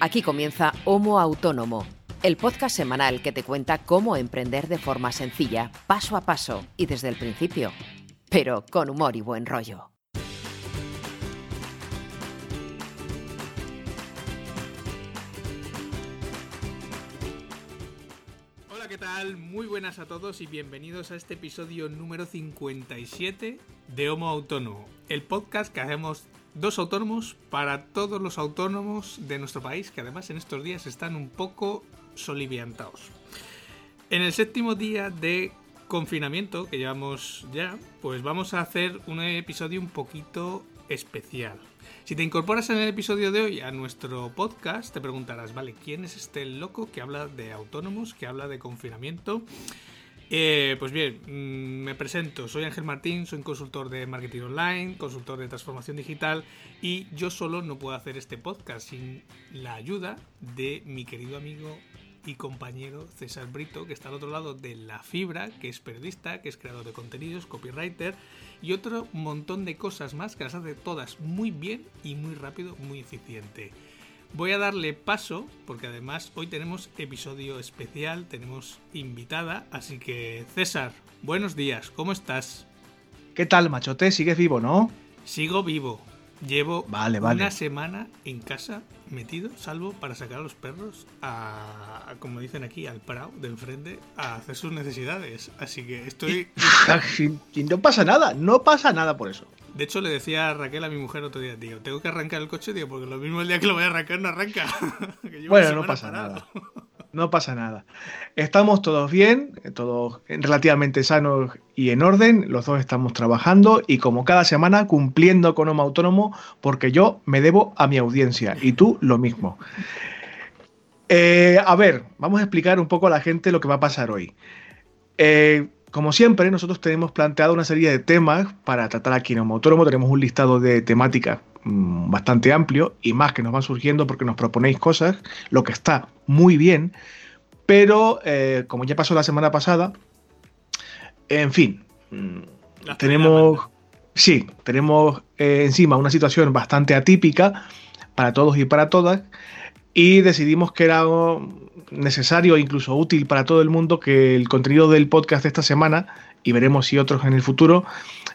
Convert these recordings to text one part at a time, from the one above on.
Aquí comienza Homo Autónomo, el podcast semanal que te cuenta cómo emprender de forma sencilla, paso a paso y desde el principio, pero con humor y buen rollo. Hola, ¿qué tal? Muy buenas a todos y bienvenidos a este episodio número 57 de Homo Autónomo, el podcast que hacemos dos autónomos para todos los autónomos de nuestro país, que además en estos días están un poco soliviantados. En el séptimo día de confinamiento que llevamos ya, pues vamos a hacer un episodio un poquito especial. Si te incorporas en el episodio de hoy a nuestro podcast, te preguntarás, vale, ¿quién es este loco que habla de autónomos, que habla de confinamiento? Eh, pues bien, mm, me presento, soy Ángel Martín, soy consultor de marketing online, consultor de transformación digital y yo solo no puedo hacer este podcast sin la ayuda de mi querido amigo y compañero César Brito, que está al otro lado de la fibra, que es periodista, que es creador de contenidos, copywriter y otro montón de cosas más que las hace todas muy bien y muy rápido, muy eficiente. Voy a darle paso, porque además hoy tenemos episodio especial, tenemos invitada, así que César, buenos días, ¿cómo estás? ¿Qué tal, machote? ¿Sigues vivo, no? Sigo vivo. Llevo vale, vale. una semana en casa metido, salvo para sacar a los perros a, a, como dicen aquí, al prado de enfrente a hacer sus necesidades. Así que estoy... y no pasa nada, no pasa nada por eso. De hecho, le decía a Raquel a mi mujer otro día, tío, tengo que arrancar el coche, tío, porque lo mismo el día que lo voy a arrancar no arranca. bueno, no pasa nada. No pasa nada. Estamos todos bien, todos relativamente sanos y en orden. Los dos estamos trabajando y como cada semana cumpliendo con Homo Autónomo porque yo me debo a mi audiencia y tú lo mismo. Eh, a ver, vamos a explicar un poco a la gente lo que va a pasar hoy. Eh, como siempre, nosotros tenemos planteado una serie de temas para tratar aquí en Homo Autónomo. Tenemos un listado de temáticas mmm, bastante amplio y más que nos van surgiendo porque nos proponéis cosas, lo que está muy bien. Pero, eh, como ya pasó la semana pasada, en fin, mmm, tenemos, sí, tenemos eh, encima una situación bastante atípica para todos y para todas y decidimos que era necesario e incluso útil para todo el mundo que el contenido del podcast de esta semana, y veremos si otros en el futuro,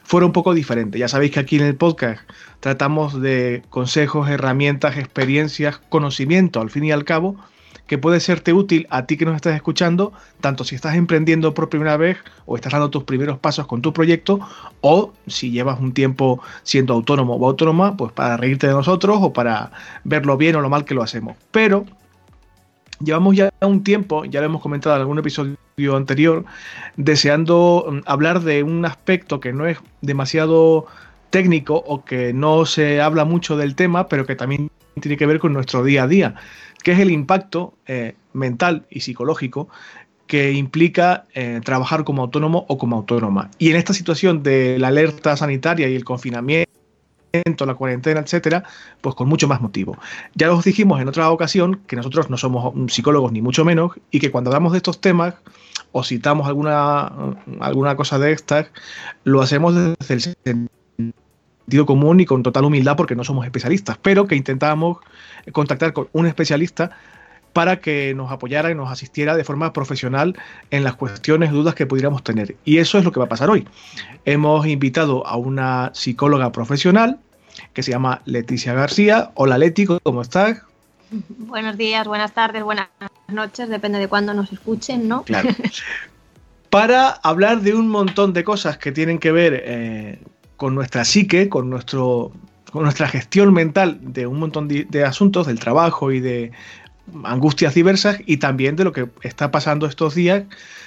fuera un poco diferente. Ya sabéis que aquí en el podcast tratamos de consejos, herramientas, experiencias, conocimiento, al fin y al cabo, que puede serte útil a ti que nos estás escuchando, tanto si estás emprendiendo por primera vez o estás dando tus primeros pasos con tu proyecto, o si llevas un tiempo siendo autónomo o autónoma, pues para reírte de nosotros o para ver lo bien o lo mal que lo hacemos. Pero llevamos ya un tiempo, ya lo hemos comentado en algún episodio anterior, deseando hablar de un aspecto que no es demasiado técnico o que no se habla mucho del tema, pero que también tiene que ver con nuestro día a día, que es el impacto eh, mental y psicológico que implica eh, trabajar como autónomo o como autónoma. Y en esta situación de la alerta sanitaria y el confinamiento, la cuarentena, etcétera, pues con mucho más motivo. Ya os dijimos en otra ocasión que nosotros no somos psicólogos ni mucho menos y que cuando hablamos de estos temas o citamos alguna, alguna cosa de estas, lo hacemos desde el sentido común y con total humildad porque no somos especialistas, pero que intentamos contactar con un especialista para que nos apoyara y nos asistiera de forma profesional en las cuestiones, dudas que pudiéramos tener. Y eso es lo que va a pasar hoy. Hemos invitado a una psicóloga profesional que se llama Leticia García. Hola Leti, ¿cómo estás? Buenos días, buenas tardes, buenas noches, depende de cuándo nos escuchen, ¿no? Claro. Para hablar de un montón de cosas que tienen que ver eh, con nuestra psique, con, nuestro, con nuestra gestión mental de un montón de, asuntos, del trabajo y de angustias diversas y también de lo que está pasando estos días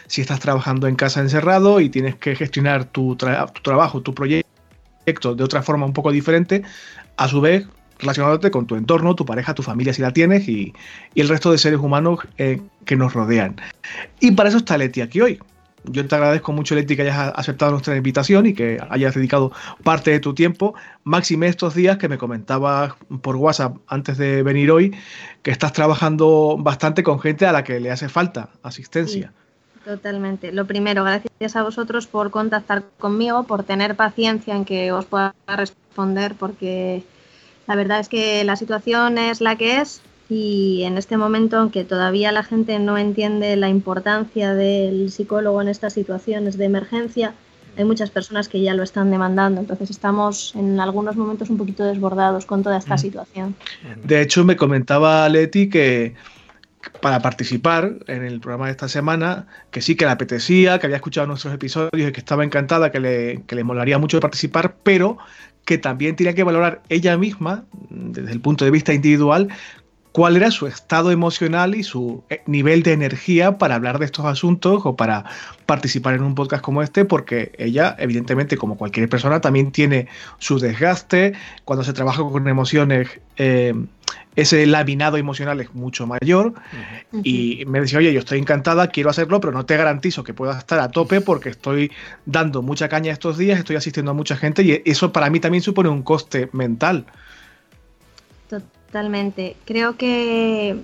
si estás trabajando en casa encerrado y tienes que gestionar tu, tra tu trabajo, tu proyecto de otra forma un poco diferente, a su vez relacionándote con tu entorno, tu pareja, tu familia si la tienes y, y el resto de seres humanos eh, que nos rodean. Y para eso está Leti aquí hoy. Yo te agradezco mucho, Leti, que hayas aceptado nuestra invitación y que hayas dedicado parte de tu tiempo. Máxime estos días que me comentabas por WhatsApp antes de venir hoy, que estás trabajando bastante con gente a la que le hace falta asistencia. Totalmente. Lo primero, gracias a vosotros por contactar conmigo, por tener paciencia en que os pueda responder, porque la verdad es que la situación es la que es y en este momento, aunque todavía la gente no entiende la importancia del psicólogo en estas situaciones de emergencia, hay muchas personas que ya lo están demandando. Entonces estamos en algunos momentos un poquito desbordados con toda esta situación. De hecho, me comentaba Leti que para participar en el programa de esta semana, que sí que le apetecía, que había escuchado nuestros episodios y que estaba encantada, que le, que le molaría mucho participar, pero que también tenía que valorar ella misma, desde el punto de vista individual, cuál era su estado emocional y su eh, nivel de energía para hablar de estos asuntos o para participar en un podcast como este, porque ella, evidentemente, como cualquier persona, también tiene su desgaste. Cuando se trabaja con emociones, eh, ese laminado emocional es mucho mayor. Y me decía, oye, yo estoy encantada, quiero hacerlo, pero no te garantizo que pueda estar a tope porque estoy dando mucha caña estos días, estoy asistiendo a mucha gente y eso para mí también supone un coste mental. Totalmente. Creo que,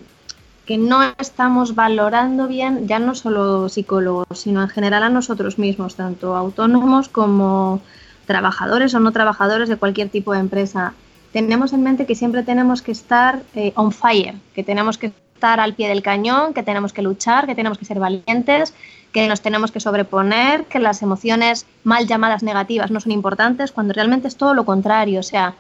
que no estamos valorando bien, ya no solo psicólogos, sino en general a nosotros mismos, tanto autónomos como trabajadores o no trabajadores de cualquier tipo de empresa. Tenemos en mente que siempre tenemos que estar eh, on fire, que tenemos que estar al pie del cañón, que tenemos que luchar, que tenemos que ser valientes, que nos tenemos que sobreponer, que las emociones mal llamadas negativas no son importantes, cuando realmente es todo lo contrario. O sea,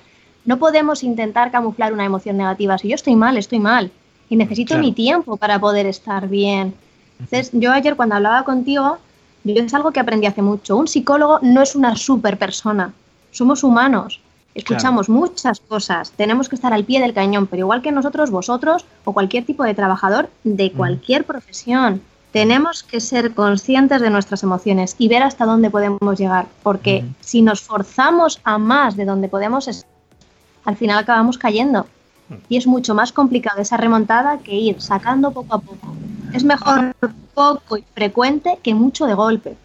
no podemos intentar camuflar una emoción negativa. Si yo estoy mal, estoy mal. Y necesito mi tiempo para poder estar bien. Entonces, yo ayer cuando hablaba contigo, yo es algo que aprendí hace mucho. Un psicólogo no es una super persona. Somos humanos. Escuchamos muchas cosas. Tenemos que estar al pie del cañón. Pero igual que nosotros, vosotros o cualquier tipo de trabajador de cualquier profesión, tenemos que ser conscientes de nuestras emociones y ver hasta dónde podemos llegar. Porque si nos forzamos a más de donde podemos estar, al final acabamos cayendo. Y es mucho más complicado esa remontada que ir sacando poco a poco. Es mejor poco y frecuente que mucho de golpe.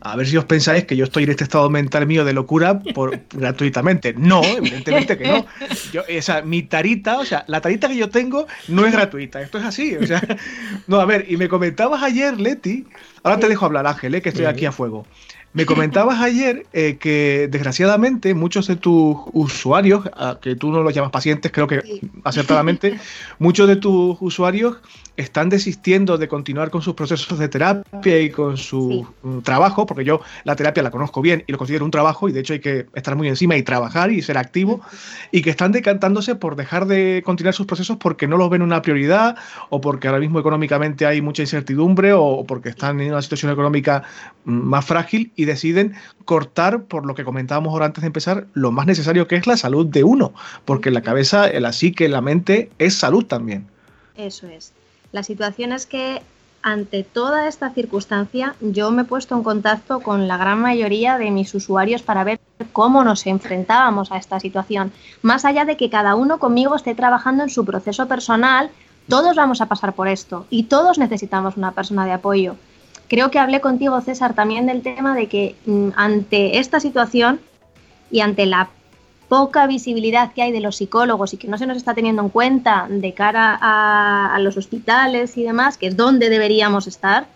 A ver si os pensáis que yo estoy en este estado mental mío de locura por gratuitamente. No, evidentemente que no. Yo, mi tarita, o sea, la tarita que yo tengo no es gratuita. Esto es así. O sea, no, a ver, y me comentabas ayer, Leti, ahora te dejo hablar, Ángel, eh, que estoy aquí a fuego. Me comentabas ayer eh, que desgraciadamente muchos de tus usuarios, que tú no los llamas pacientes, creo que acertadamente, muchos de tus usuarios están desistiendo de continuar con sus procesos de terapia y con su mm, trabajo, porque yo la terapia la conozco bien y lo considero un trabajo y de hecho hay que estar muy encima y trabajar y ser activo, y que están decantándose por dejar de continuar sus procesos porque no los ven una prioridad o porque ahora mismo económicamente hay mucha incertidumbre o porque están en una situación económica mm, más frágil y deciden cortar, por lo que comentábamos ahora antes de empezar, lo más necesario que es la salud de uno, porque la cabeza, la psique, la mente es salud también. Eso es. La situación es que ante toda esta circunstancia yo me he puesto en contacto con la gran mayoría de mis usuarios para ver cómo nos enfrentábamos a esta situación. Más allá de que cada uno conmigo esté trabajando en su proceso personal, todos vamos a pasar por esto y todos necesitamos una persona de apoyo. Creo que hablé contigo, César, también del tema de que mm, ante esta situación y ante la poca visibilidad que hay de los psicólogos y que no se nos está teniendo en cuenta de cara a, los hospitales y demás, que es donde deberíamos estar,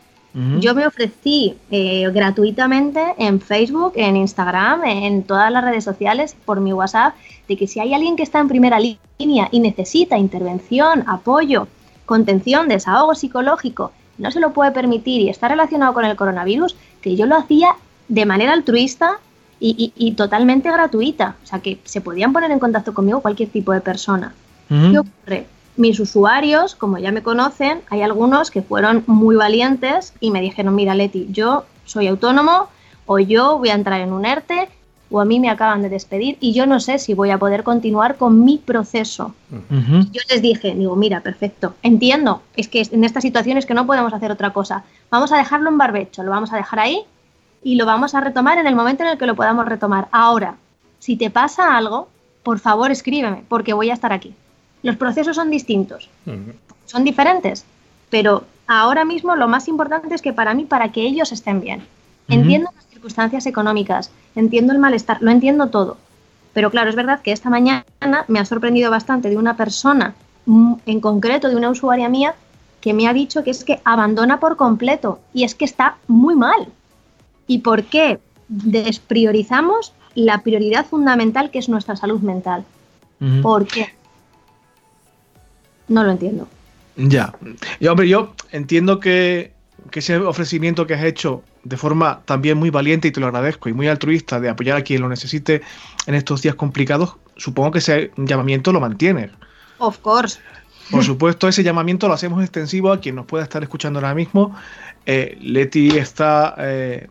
yo me ofrecí eh, gratuitamente en Facebook, en Instagram, en todas las redes sociales, por mi WhatsApp, de que si hay alguien que está en primera línea y necesita intervención, apoyo, contención, desahogo psicológico, no se lo puede permitir y está relacionado con el coronavirus, que yo lo hacía de manera altruista y, totalmente gratuita. O sea, que se podían poner en contacto conmigo cualquier tipo de persona. ¿Qué ocurre? Mis usuarios, como ya me conocen, hay algunos que fueron muy valientes y me dijeron, mira Leti, yo soy autónomo o yo voy a entrar en un ERTE o a mí me acaban de despedir y yo no sé si voy a poder continuar con mi proceso. Yo les dije, digo, mira, perfecto, entiendo, es que en estas situaciones que no podemos hacer otra cosa, vamos a dejarlo en barbecho, lo vamos a dejar ahí y lo vamos a retomar en el momento en el que lo podamos retomar. Ahora, si te pasa algo, por favor escríbeme, porque voy a estar aquí. Los procesos son distintos, son diferentes, pero ahora mismo lo más importante es que para mí, para que ellos estén bien. Entiendo las circunstancias económicas, entiendo el malestar, lo entiendo todo. Pero claro, es verdad que esta mañana me ha sorprendido bastante de una persona, mm, en concreto de una usuaria mía, que me ha dicho que es que abandona por completo y es que está muy mal. ¿Y por qué despriorizamos la prioridad fundamental que es nuestra salud mental? ¿Por qué? No lo entiendo. Ya. Y hombre, yo entiendo que, que ese ofrecimiento que has hecho de forma también muy valiente y te lo agradezco y muy altruista de apoyar a quien lo necesite en estos días complicados, supongo que ese llamamiento lo mantienes. Of course. Por supuesto, ese llamamiento lo hacemos extensivo a quien nos pueda estar escuchando ahora mismo eh, Leti está eh,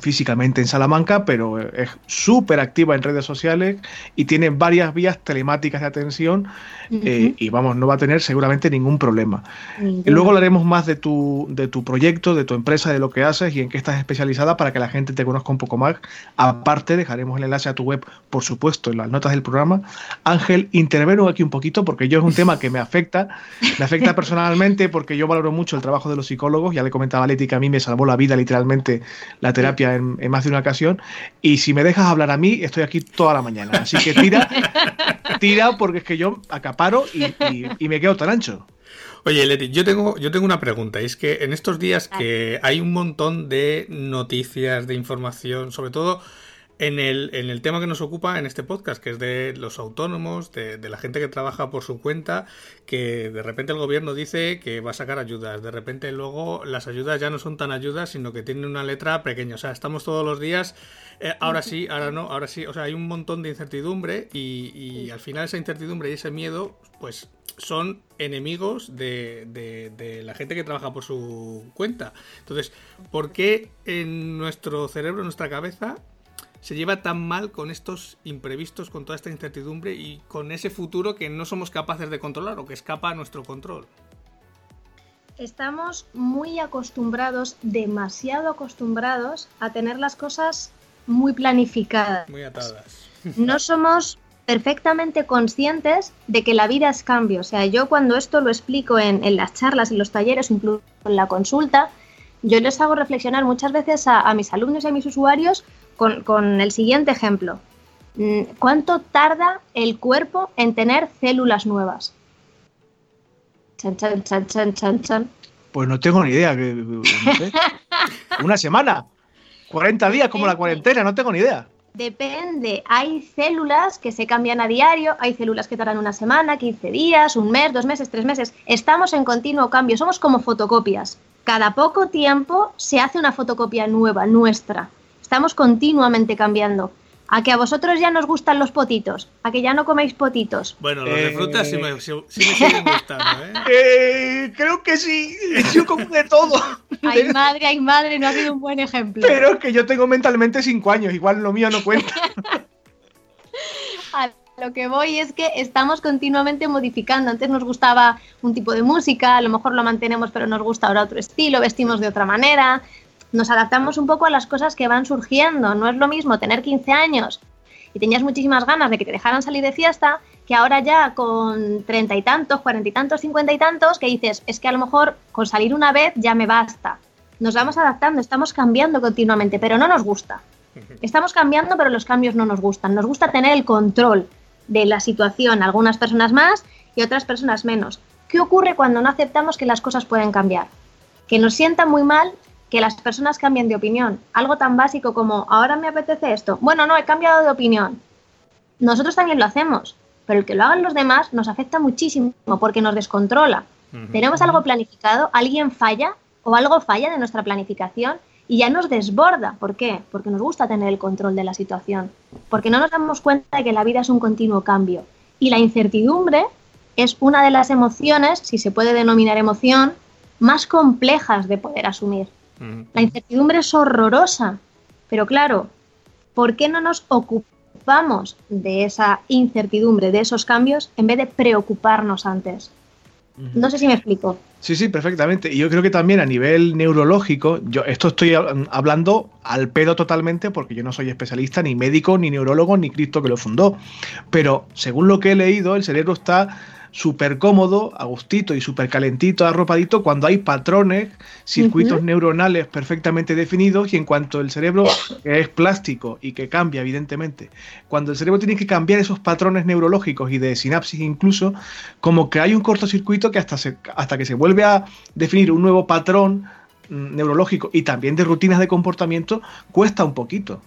físicamente en Salamanca, pero es súper activa en redes sociales y tiene varias vías telemáticas de atención eh, y vamos, no va a tener seguramente ningún problema. Y luego hablaremos más de tu, de tu proyecto, de tu empresa, de lo que haces y en qué estás especializada para que la gente te conozca un poco más. Aparte, dejaremos el enlace a tu web, por supuesto, en las notas del programa. Ángel, intervengo aquí un poquito porque yo es un tema que me afecta, me afecta personalmente porque yo valoro mucho el trabajo de los psicólogos, ya le comentaba a que a mí me salvó la vida literalmente la terapia en, más de una ocasión. Y si me dejas hablar a mí, estoy aquí toda la mañana. Así que tira, tira porque es que yo acaparo y, me quedo tan ancho. Oye, Leti, yo tengo, yo tengo una pregunta. Y es que en estos días que hay un montón de noticias, de información, sobre todo en el, en el tema que nos ocupa en este podcast, que es de los autónomos, de, la gente que trabaja por su cuenta, que de repente el gobierno dice que va a sacar ayudas, de repente luego las ayudas ya no son tan ayudas, sino que tienen una letra pequeña, o sea, estamos todos los días, eh, ahora sí, ahora no, ahora sí, o sea, hay un montón de incertidumbre y, y al final esa incertidumbre y ese miedo, pues son enemigos de, de, de, la gente que trabaja por su cuenta. Entonces, ¿por qué en nuestro cerebro, en nuestra cabeza, se lleva tan mal con estos imprevistos, con toda esta incertidumbre y con ese futuro que no somos capaces de controlar o que escapa a nuestro control. Estamos muy acostumbrados, demasiado acostumbrados a tener las cosas muy planificadas. Muy atadas. No somos perfectamente conscientes de que la vida es cambio. O sea, yo cuando esto lo explico en, las charlas, en los talleres, incluso en la consulta, yo les hago reflexionar muchas veces a, a mis alumnos y a mis usuarios con, el siguiente ejemplo. Mm, ¿Cuánto tarda el cuerpo en tener células nuevas? Chan, chan, chan, chan, chan, chan. Pues no tengo ni idea. Una semana. 40 días como la cuarentena, no tengo ni idea. Depende. Hay células que se cambian a diario, hay células que tardan una semana, 15 días, un mes, dos meses, tres meses. Estamos en continuo cambio, somos como fotocopias. Cada poco tiempo se hace una fotocopia nueva, nuestra. Estamos continuamente cambiando. ¿A que a vosotros ya nos gustan los potitos? ¿A que ya no coméis potitos? Bueno, los de fruta sí me, siguen gustando, ¿eh? ¿eh? Creo que sí. Yo como de todo. Ay, madre, ay, madre, no ha sido un buen ejemplo. Pero es que yo tengo mentalmente cinco años, igual lo mío no cuenta. a lo que voy es que estamos continuamente modificando. Antes nos gustaba un tipo de música, a lo mejor lo mantenemos, pero nos gusta ahora otro estilo, vestimos de otra manera, nos adaptamos un poco a las cosas que van surgiendo. No es lo mismo tener 15 años y tenías muchísimas ganas de que te dejaran salir de fiesta que ahora ya con treinta y tantos, cuarenta y tantos, cincuenta y tantos, que dices, es que a lo mejor con salir una vez ya me basta. Nos vamos adaptando, estamos cambiando continuamente, pero no nos gusta. Estamos cambiando, pero los cambios no nos gustan. Nos gusta tener el control de la situación, algunas personas más y otras personas menos. ¿Qué ocurre cuando no aceptamos que las cosas pueden cambiar? Que nos sienta muy mal que las personas cambien de opinión. Algo tan básico como, ahora me apetece esto. Bueno, no, he cambiado de opinión. Nosotros también lo hacemos, pero el que lo hagan los demás nos afecta muchísimo porque nos descontrola. Tenemos algo planificado, alguien falla o algo falla de nuestra planificación y ya nos desborda. ¿Por qué? Porque nos gusta tener el control de la situación, porque no nos damos cuenta de que la vida es un continuo cambio. Y la incertidumbre es una de las emociones, si se puede denominar emoción, más complejas de poder asumir. La incertidumbre es horrorosa, pero claro, ¿por qué no nos ocupamos de esa incertidumbre, de esos cambios, en vez de preocuparnos antes? No sé si me explico. Sí, sí, perfectamente. Y yo creo que también a nivel neurológico, yo esto estoy hablando al pedo totalmente porque yo no soy especialista, ni médico, ni neurólogo, ni Cristo que lo fundó. Pero según lo que he leído, el cerebro está súper cómodo, agustito y súper calentito, arropadito, cuando hay patrones, circuitos neuronales perfectamente definidos y en cuanto el cerebro es plástico y que cambia, evidentemente, cuando el cerebro tiene que cambiar esos patrones neurológicos y de sinapsis incluso, como que hay un cortocircuito que hasta, hasta que se vuelve a definir un nuevo patrón mm, neurológico y también de rutinas de comportamiento, cuesta un poquito.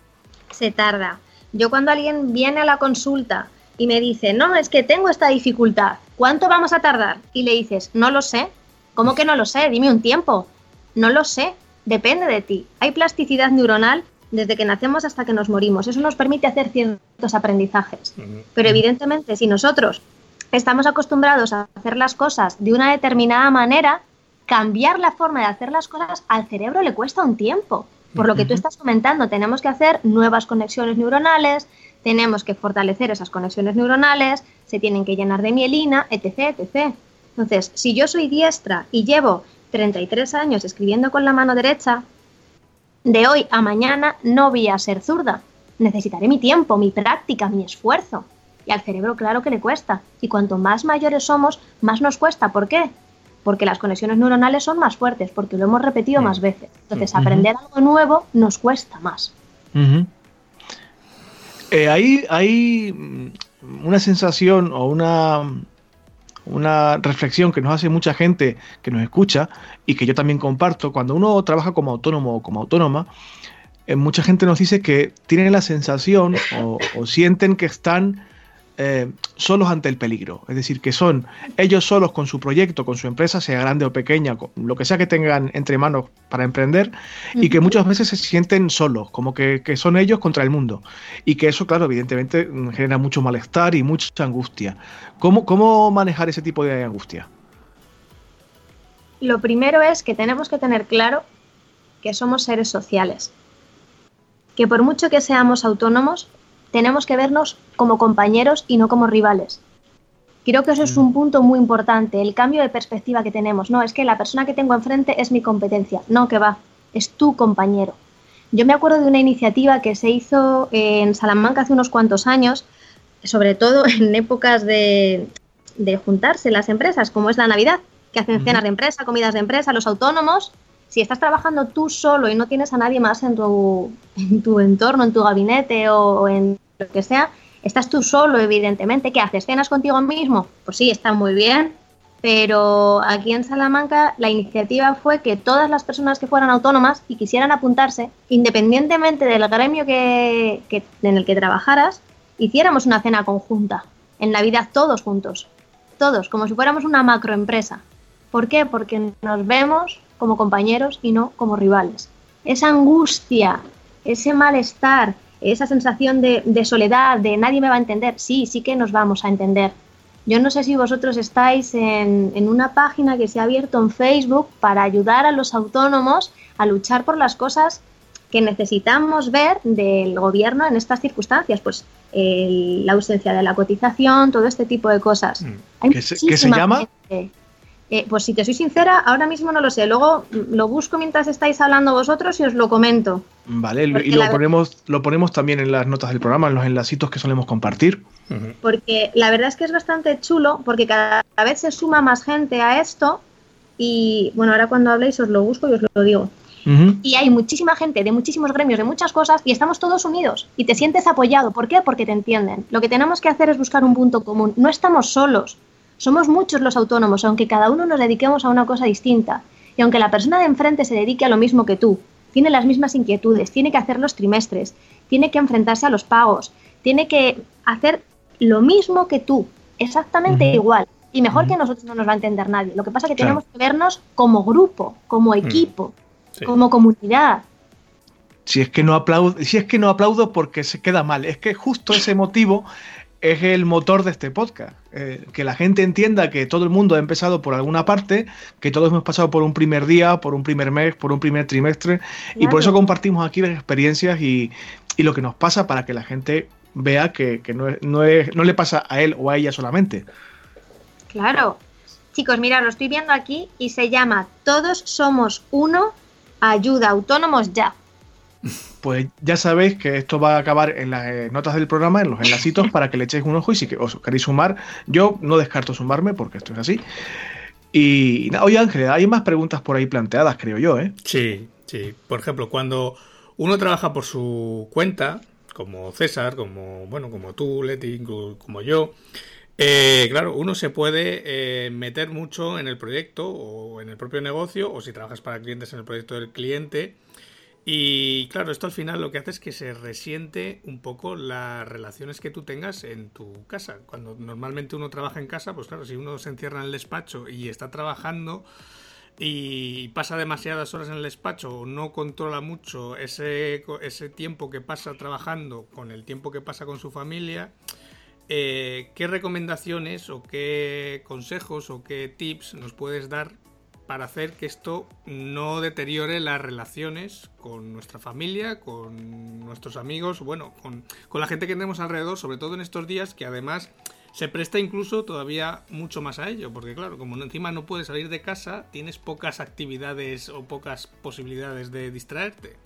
Se tarda. Yo cuando alguien viene a la consulta y me dice, no, es que tengo esta dificultad, ¿cuánto vamos a tardar? Y le dices, no lo sé. ¿Cómo que no lo sé? Dime un tiempo. No lo sé, depende de ti. Hay plasticidad neuronal desde que nacemos hasta que nos morimos. Eso nos permite hacer ciertos aprendizajes. Pero evidentemente, si nosotros estamos acostumbrados a hacer las cosas de una determinada manera, cambiar la forma de hacer las cosas al cerebro le cuesta un tiempo. Por lo que tú estás comentando, tenemos que hacer nuevas conexiones neuronales, tenemos que fortalecer esas conexiones neuronales, se tienen que llenar de mielina, etc, etc. Entonces, si yo soy diestra y llevo 33 años escribiendo con la mano derecha, de hoy a mañana no voy a ser zurda. Necesitaré mi tiempo, mi práctica, mi esfuerzo. Y al cerebro claro que le cuesta. Y cuanto más mayores somos, más nos cuesta. ¿Por qué? Porque las conexiones neuronales son más fuertes, porque lo hemos repetido mm. más veces. Entonces, aprender algo nuevo nos cuesta más. Eh, hay una sensación o una una reflexión que nos hace mucha gente que nos escucha y que yo también comparto. Cuando uno trabaja como autónomo o como autónoma, eh, mucha gente nos dice que tienen la sensación o sienten que están eh, solos ante el peligro. Es decir, que son ellos solos con su proyecto, con su empresa, sea grande o pequeña, lo que sea que tengan entre manos para emprender, y que muchas veces se sienten solos, como que, son ellos contra el mundo. Y que eso, claro, evidentemente mm, genera mucho malestar y mucha angustia. ¿Cómo, cómo manejar ese tipo de angustia? Lo primero es que tenemos que tener claro que somos seres sociales. Que por mucho que seamos autónomos, tenemos que vernos como compañeros y no como rivales. Creo que eso es un mm. punto muy importante, el cambio de perspectiva que tenemos. No, es que la persona que tengo enfrente es mi competencia. No, que va, es tu compañero. Yo me acuerdo de una iniciativa que se hizo en Salamanca hace unos cuantos años, sobre todo en épocas de, juntarse las empresas, como es la Navidad, que hacen cenas de empresa, comidas de empresa, los autónomos. Si estás trabajando tú solo y no tienes a nadie más en tu, en tu entorno, en tu gabinete o en lo que sea, estás tú solo, evidentemente. ¿Qué haces? ¿Cenas contigo mismo? Pues sí, está muy bien. Pero aquí en Salamanca la iniciativa fue que todas las personas que fueran autónomas y quisieran apuntarse, independientemente del gremio que, en el que trabajaras, hiciéramos una cena conjunta. En Navidad todos juntos. Todos, como si fuéramos una macroempresa. ¿Por qué? Porque nos vemos como compañeros y no como rivales. Esa angustia, ese malestar, esa sensación de, soledad, de nadie me va a entender, sí, sí que nos vamos a entender. Yo no sé si vosotros estáis en, en, una página que se ha abierto en Facebook para ayudar a los autónomos a luchar por las cosas que necesitamos ver del gobierno en estas circunstancias, pues la ausencia de la cotización, todo este tipo de cosas. Mm. ¿Qué, se, llama? Eh, pues si te soy sincera, ahora mismo no lo sé. Luego lo busco mientras estáis hablando vosotros y os lo comento. Vale, y lo ponemos, lo ponemos también en las notas del programa, en los enlacitos que solemos compartir. Porque la verdad es que es bastante chulo, porque cada vez se suma más gente a esto. Y bueno, ahora cuando habléis os lo busco y os lo digo. Y hay muchísima gente de muchísimos gremios, de muchas cosas, y estamos todos unidos. Y te sientes apoyado. ¿Por qué? Porque te entienden. Lo que tenemos que hacer es buscar un punto común. No estamos solos. Somos muchos los autónomos, aunque cada uno nos dediquemos a una cosa distinta. Y aunque la persona de enfrente se dedique a lo mismo que tú, tiene las mismas inquietudes, tiene que hacer los trimestres, tiene que enfrentarse a los pagos, tiene que hacer lo mismo que tú, exactamente igual. Y mejor que nosotros no nos va a entender nadie. Lo que pasa es que tenemos que vernos como grupo, como equipo, como comunidad. Si es que no aplaudo, si es que no aplaudo porque se queda mal, es que justo ese motivo es el motor de este podcast. Eh, que la gente entienda que todo el mundo ha empezado por alguna parte, que todos hemos pasado por un primer día, por un primer mes, por un primer trimestre, y por eso compartimos aquí las experiencias y, lo que nos pasa para que la gente vea que, no, no, no le pasa a él o a ella solamente. Claro. Chicos, mira, lo estoy viendo aquí y se llama Todos somos uno, ayuda autónomos ya. Pues ya sabéis que esto va a acabar en las eh, notas del programa, en los enlacitos, para que le echéis un ojo y si os queréis sumar, yo no descarto sumarme porque esto es así. Y, oye Ángel, hay más preguntas por ahí planteadas, creo yo, ¿eh? Sí, sí. Por ejemplo, cuando uno trabaja por su cuenta, como César, como bueno, como tú, Leti, como yo, eh, claro, uno se puede eh, meter mucho en el proyecto o en el propio negocio, o si trabajas para clientes en el proyecto del cliente Y claro, esto al final lo que hace es que se resiente un poco las relaciones que tú tengas en tu casa. Cuando normalmente uno trabaja en casa, pues claro, si uno se encierra en el despacho y está trabajando y pasa demasiadas horas en el despacho no controla mucho ese, ese tiempo que pasa trabajando con el tiempo que pasa con su familia, eh, ¿qué recomendaciones o qué consejos o qué tips nos puedes dar para hacer que esto no deteriore las relaciones con nuestra familia, con nuestros amigos, bueno, con, la gente que tenemos alrededor, sobre todo en estos días que además se presta incluso todavía mucho más a ello, porque claro, como encima no puedes salir de casa, tienes pocas actividades o pocas posibilidades de distraerte.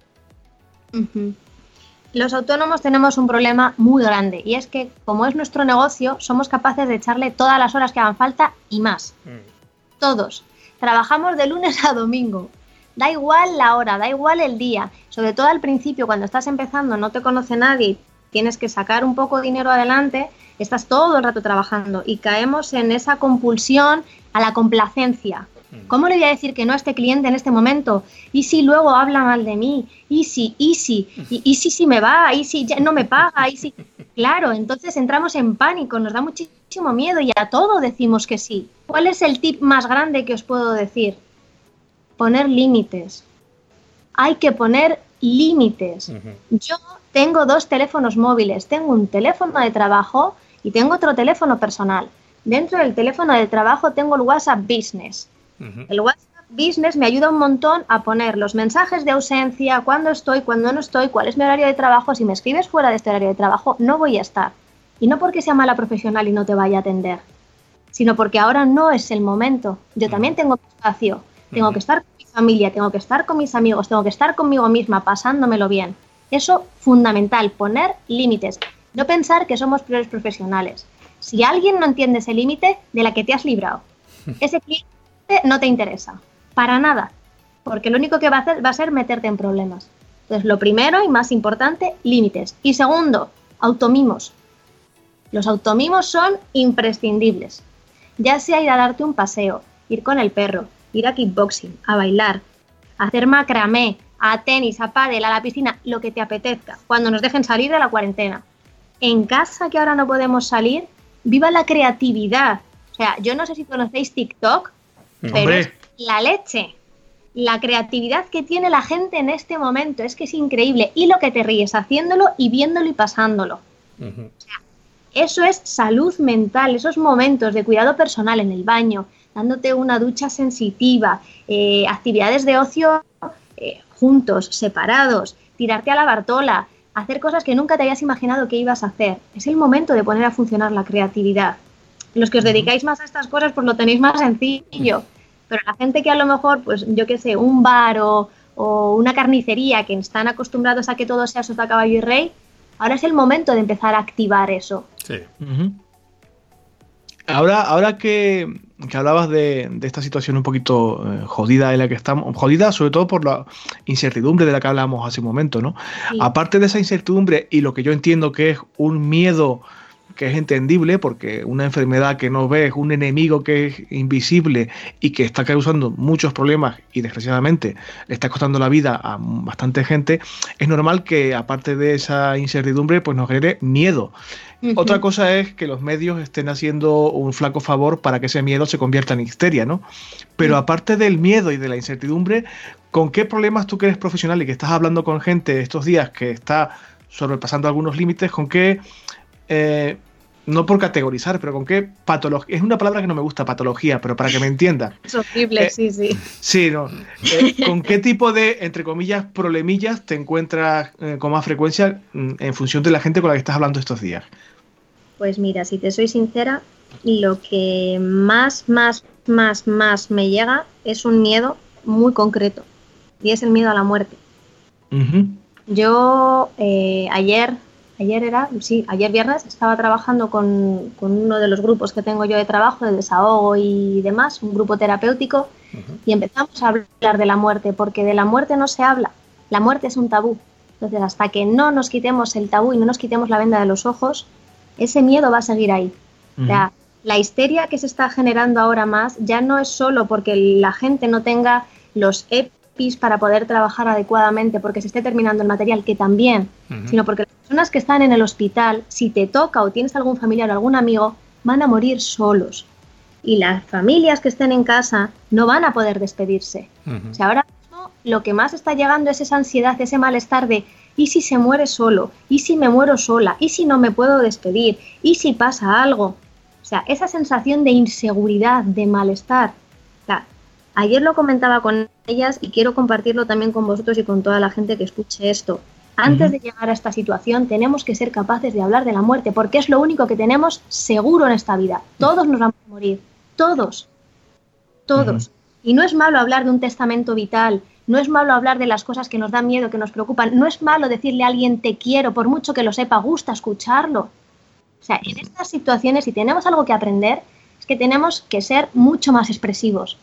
Los autónomos tenemos un problema muy grande y es que como es nuestro negocio, somos capaces de echarle todas las horas que hagan falta y más. Mm. Todos. Trabajamos de lunes a domingo. Da igual la hora, da igual el día. Sobre todo al principio, cuando estás empezando, no te conoce nadie tienes que sacar un poco de dinero adelante, estás todo el rato trabajando y caemos en esa compulsión a la complacencia. Mm. ¿Cómo le voy a decir que no a este cliente en este momento? ¿Y si luego habla mal de mí? ¿Y si, y si, y, si, si me va? ¿Y si ya no me paga? ¿Y si? Claro, entonces entramos en pánico, nos da muchísimo miedo y a todo decimos que sí. ¿Cuál es el tip más grande que os puedo decir? Poner límites. Hay que poner límites. Yo tengo dos teléfonos móviles. Tengo un teléfono de trabajo y tengo otro teléfono personal. Dentro del teléfono de trabajo tengo el WhatsApp Business. El WhatsApp Business me ayuda un montón a poner los mensajes de ausencia, cuándo estoy, cuándo no estoy, cuál es mi horario de trabajo. Si me escribes fuera de este horario de trabajo, no voy a estar. Y no porque sea mala profesional y no te vaya a atender, sino porque ahora no es el momento. Yo también tengo espacio, tengo que estar con mi familia, tengo que estar con mis amigos, tengo que estar conmigo misma, pasándomelo bien. Eso fundamental, poner límites. No pensar que somos peores profesionales. Si alguien no entiende ese límite, de la que te has librado. Ese cliente no te interesa. Para nada. Porque lo único que va a hacer va a ser meterte en problemas. Entonces, lo primero y más importante, límites. Y segundo, automimos. Los automimos son imprescindibles. Ya sea ir a darte un paseo, ir con el perro, ir a kickboxing, a bailar, hacer macramé, a tenis, a pádel, a la piscina, lo que te apetezca, cuando nos dejen salir de la cuarentena. En casa que ahora no podemos salir, viva la creatividad. O sea, yo no sé si conocéis TikTok, pero es la leche. La creatividad que tiene la gente en este momento es que es increíble. Y lo que te ríes haciéndolo y viéndolo y pasándolo. eso es salud mental, esos momentos de cuidado personal en el baño, dándote una ducha sensitiva, eh, actividades de ocio eh, juntos, separados, tirarte a la bartola, hacer cosas que nunca te habías imaginado que ibas a hacer. Es el momento de poner a funcionar la creatividad. Los que os dedicáis más a estas cosas, pues lo tenéis más sencillo. Pero la gente que a lo mejor, pues yo qué sé, un bar o, una carnicería que están acostumbrados a que todo sea sota, caballo y rey, ahora es el momento de empezar a activar eso. Sí. Ahora, ahora que, hablabas de, esta situación un poquito eh, jodida en la que estamos, jodida sobre todo por la incertidumbre de la que hablábamos hace un momento, ¿no? Aparte de esa incertidumbre y lo que yo entiendo que es un miedo que es entendible porque una enfermedad que no ves, un enemigo que es invisible y que está causando muchos problemas y desgraciadamente le está costando la vida a bastante gente, es normal que aparte de esa incertidumbre pues nos genere miedo. Otra cosa es que los medios estén haciendo un flaco favor para que ese miedo se convierta en histeria, ¿no? Pero aparte del miedo y de la incertidumbre, ¿con qué problemas tú que eres profesional y que estás hablando con gente estos días que está sobrepasando algunos límites, con qué eh, no por categorizar, pero con qué patología, es una palabra que no me gusta, patología, pero para que me entienda. Es horrible, eh, sí, sí. Sí, no. Eh, ¿Con qué tipo de, entre comillas, problemillas te encuentras con más frecuencia mm, en función de la gente con la que estás hablando estos días? Pues mira, si te soy sincera, lo que más, más, más, más me llega es un miedo muy concreto y es el miedo a la muerte. Yo ayer ayer era, sí, ayer viernes estaba trabajando con, uno de los grupos que tengo yo de trabajo, de desahogo y demás, un grupo terapéutico, y empezamos a hablar de la muerte, porque de la muerte no se habla, la muerte es un tabú. Entonces, hasta que no nos quitemos el tabú y no nos quitemos la venda de los ojos, ese miedo va a seguir ahí. la histeria que se está generando ahora más ya no es solo porque la gente no tenga los pis para poder trabajar adecuadamente porque se esté terminando el material, que también, sino porque las personas que están en el hospital, si te toca o tienes algún familiar o algún amigo, van a morir solos. Y las familias que estén en casa no van a poder despedirse. O sea, ahora mismo lo que más está llegando es esa ansiedad, ese malestar de ¿y si se muere solo? ¿Y si me muero sola? ¿Y si no me puedo despedir? ¿Y si pasa algo? O sea, esa sensación de inseguridad, de malestar. Ayer lo comentaba con ellas y quiero compartirlo también con vosotros y con toda la gente que escuche esto. Antes de llegar a esta situación tenemos que ser capaces de hablar de la muerte porque es lo único que tenemos seguro en esta vida. Todos nos vamos a morir, todos, todos. Y no es malo hablar de un testamento vital, no es malo hablar de las cosas que nos dan miedo, que nos preocupan, no es malo decirle a alguien te quiero, por mucho que lo sepa, gusta escucharlo. O sea, en estas situaciones, si tenemos algo que aprender, es que tenemos que ser mucho más expresivos.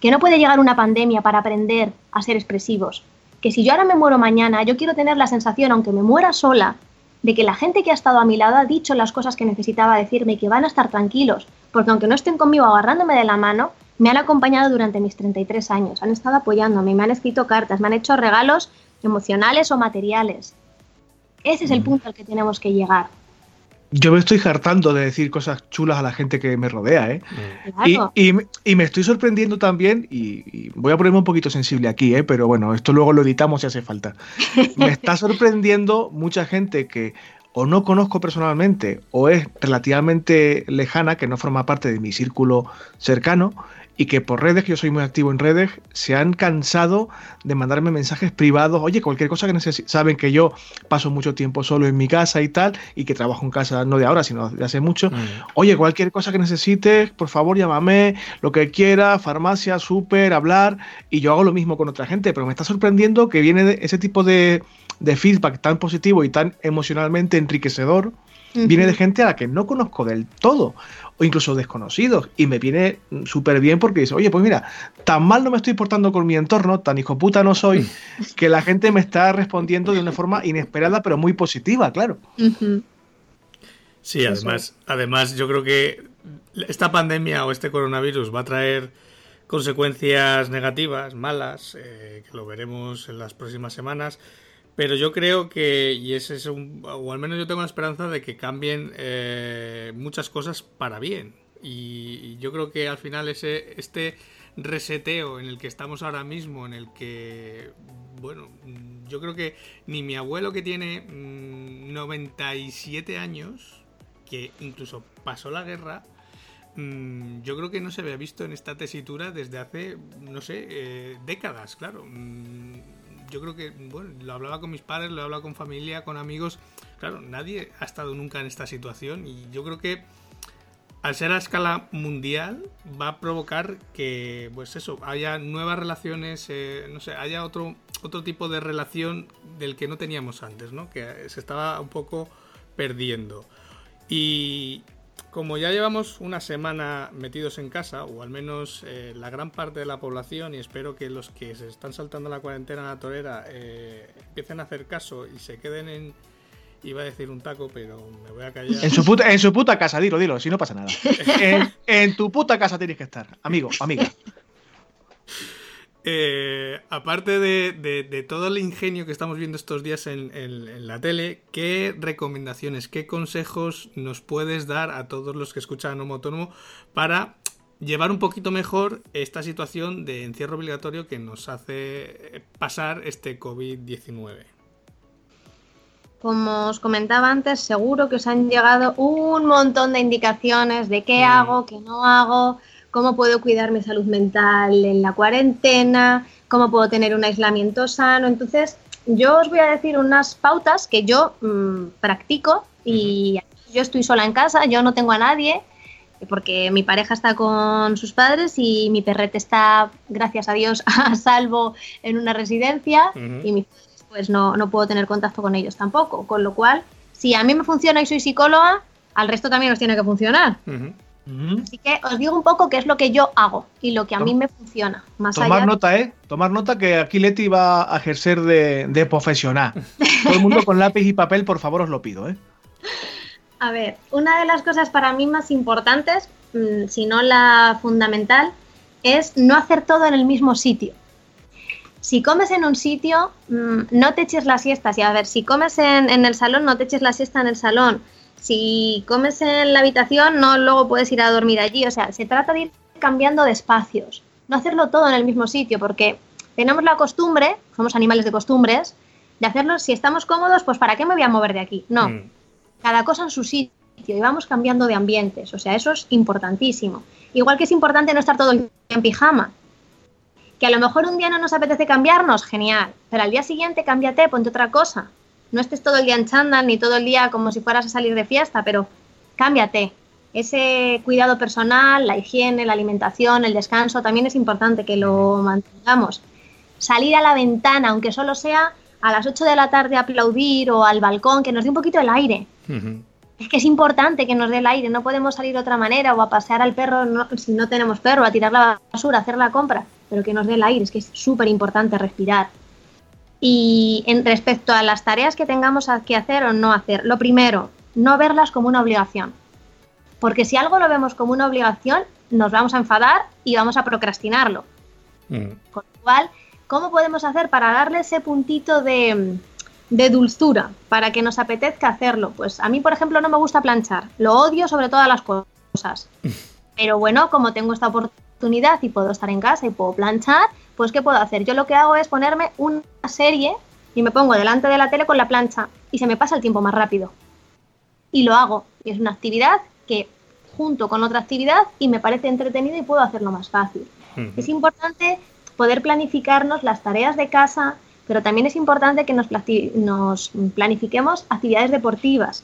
Que no puede llegar una pandemia para aprender a ser expresivos. Que si yo ahora me muero mañana, yo quiero tener la sensación, aunque me muera sola, de que la gente que ha estado a mi lado ha dicho las cosas que necesitaba decirme y que van a estar tranquilos, porque aunque no estén conmigo agarrándome de la mano, me han acompañado durante mis 33 años, han estado apoyándome, me han escrito cartas, me han hecho regalos emocionales o materiales. Ese es el punto al que tenemos que llegar yo me estoy hartando de decir cosas chulas a la gente que me rodea, ¿eh? Y, me estoy sorprendiendo también, y, voy a ponerme un poquito sensible aquí, ¿eh? Pero bueno, esto luego lo editamos si hace falta. Me está sorprendiendo mucha gente que o no conozco personalmente o es relativamente lejana, que no forma parte de mi círculo cercano, y que por redes, que yo soy muy activo en redes, se han cansado de mandarme mensajes privados, oye, cualquier cosa que necesiten, saben que yo paso mucho tiempo solo en mi casa y tal, y que trabajo en casa no de ahora, sino de hace mucho, mm. oye, cualquier cosa que necesites, por favor llámame, lo que quiera, farmacia, súper, hablar, y yo hago lo mismo con otra gente, pero me está sorprendiendo que viene ese tipo de, de feedback tan positivo y tan emocionalmente enriquecedor, viene de gente a la que no conozco del todo, o incluso desconocidos, y me viene súper bien porque dice, oye, pues mira, tan mal no me estoy portando con mi entorno, tan hijo puta no soy, que la gente me está respondiendo de una forma inesperada, pero muy positiva, claro. Sí, además, además yo creo que esta pandemia o este coronavirus va a traer consecuencias negativas, malas, eh, que lo veremos en las próximas semanas. Pero yo creo que, y ese es un, o al menos yo tengo la esperanza de que cambien eh, muchas cosas para bien. Y, yo creo que al final ese, este reseteo en el que estamos ahora mismo, en el que, bueno, yo creo que ni mi abuelo que tiene 97 mm, años, que incluso pasó la guerra, mm, yo creo que no se había visto en esta tesitura desde hace, no sé, eh, décadas, claro. Yo creo que, bueno, lo hablaba con mis padres, lo he hablado con familia, con amigos. Claro, nadie ha estado nunca en esta situación y yo creo que al ser a escala mundial va a provocar que, pues eso, haya nuevas relaciones, eh, no sé, haya otro, otro tipo de relación del que no teníamos antes, ¿no? Que se estaba un poco perdiendo. Y, como ya llevamos una semana metidos en casa, o al menos eh, la gran parte de la población, y espero que los que se están saltando la cuarentena en la torera eh, empiecen a hacer caso y se queden en. Iba a decir un taco, pero me voy a callar. En su puta, en su puta casa, dilo, dilo, si no pasa nada. en, en tu puta casa tienes que estar, amigo, amiga. Eh, aparte de, todo el ingenio que estamos viendo estos días en, la tele, ¿qué recomendaciones, qué consejos nos puedes dar a todos los que escuchan Homo Autónomo para llevar un poquito mejor esta situación de encierro obligatorio que nos hace pasar este COVID-19? Como os comentaba antes, seguro que os han llegado un montón de indicaciones de qué hago, qué no hago, cómo puedo cuidar mi salud mental en la cuarentena, cómo puedo tener un aislamiento sano. Entonces, yo os voy a decir unas pautas que yo mm, practico y yo estoy sola en casa, yo no tengo a nadie porque mi pareja está con sus padres y mi perrete está, gracias a Dios, a salvo en una residencia y mis pues no, no puedo tener contacto con ellos tampoco. Con lo cual, si a mí me funciona y soy psicóloga, al resto también nos tiene que funcionar. Así que os digo un poco qué es lo que yo hago y lo que a mí me funciona. Más Tomar nota, ¿eh? Tomar nota que aquí Leti va a ejercer de, profesional. Todo el mundo con lápiz y papel, por favor, os lo pido, ¿eh? A ver, una de las cosas para mí más importantes, mm, si no la fundamental, es no hacer todo en el mismo sitio. si comes en un sitio, mm, no te eches la siesta. Y a ver, si comes en, en, el salón, no te eches la siesta en el salón. Si comes en la habitación, no luego puedes ir a dormir allí. O sea, se trata de ir cambiando de espacios. No hacerlo todo en el mismo sitio, porque tenemos la costumbre, somos animales de costumbres, de hacerlo, si estamos cómodos, pues ¿para qué me voy a mover de aquí? No. Mm. Cada cosa en su sitio y vamos cambiando de ambientes. O sea, eso es importantísimo. Igual que es importante no estar todo el día en pijama. Que a lo mejor un día no nos apetece cambiarnos, genial. Pero al día siguiente cámbiate, ponte otra cosa. No estés todo el día en chándal ni todo el día como si fueras a salir de fiesta, pero cámbiate. Ese cuidado personal, la higiene, la alimentación, el descanso, también es importante que lo mantengamos. Salir a la ventana, aunque solo sea a las 8 de la tarde, a aplaudir o al balcón, que nos dé un poquito el aire. Es que es importante que nos dé el aire, no podemos salir de otra manera o a pasear al perro si no tenemos perro, a tirar la basura, a hacer la compra, pero que nos dé el aire, es que es súper importante respirar. Y en respecto a las tareas que tengamos que hacer o no hacer, lo primero, no verlas como una obligación. Porque si algo lo vemos como una obligación, nos vamos a enfadar y vamos a procrastinarlo. Mm. Con lo cual, ¿cómo podemos hacer para darle ese puntito de, de dulzura para que nos apetezca hacerlo. Pues a mí, por ejemplo, no me gusta planchar. Lo odio sobre todas las cosas. Pero bueno, como tengo esta oportunidad y puedo estar en casa y puedo planchar, pues ¿qué puedo hacer? Yo lo que hago es ponerme una serie y me pongo delante de la tele con la plancha y se me pasa el tiempo más rápido. Y lo hago. Y es una actividad que junto con otra actividad y me parece entretenida y puedo hacerlo más fácil. Es importante poder planificarnos las tareas de casa, pero también es importante que nos, planifiquemos actividades deportivas,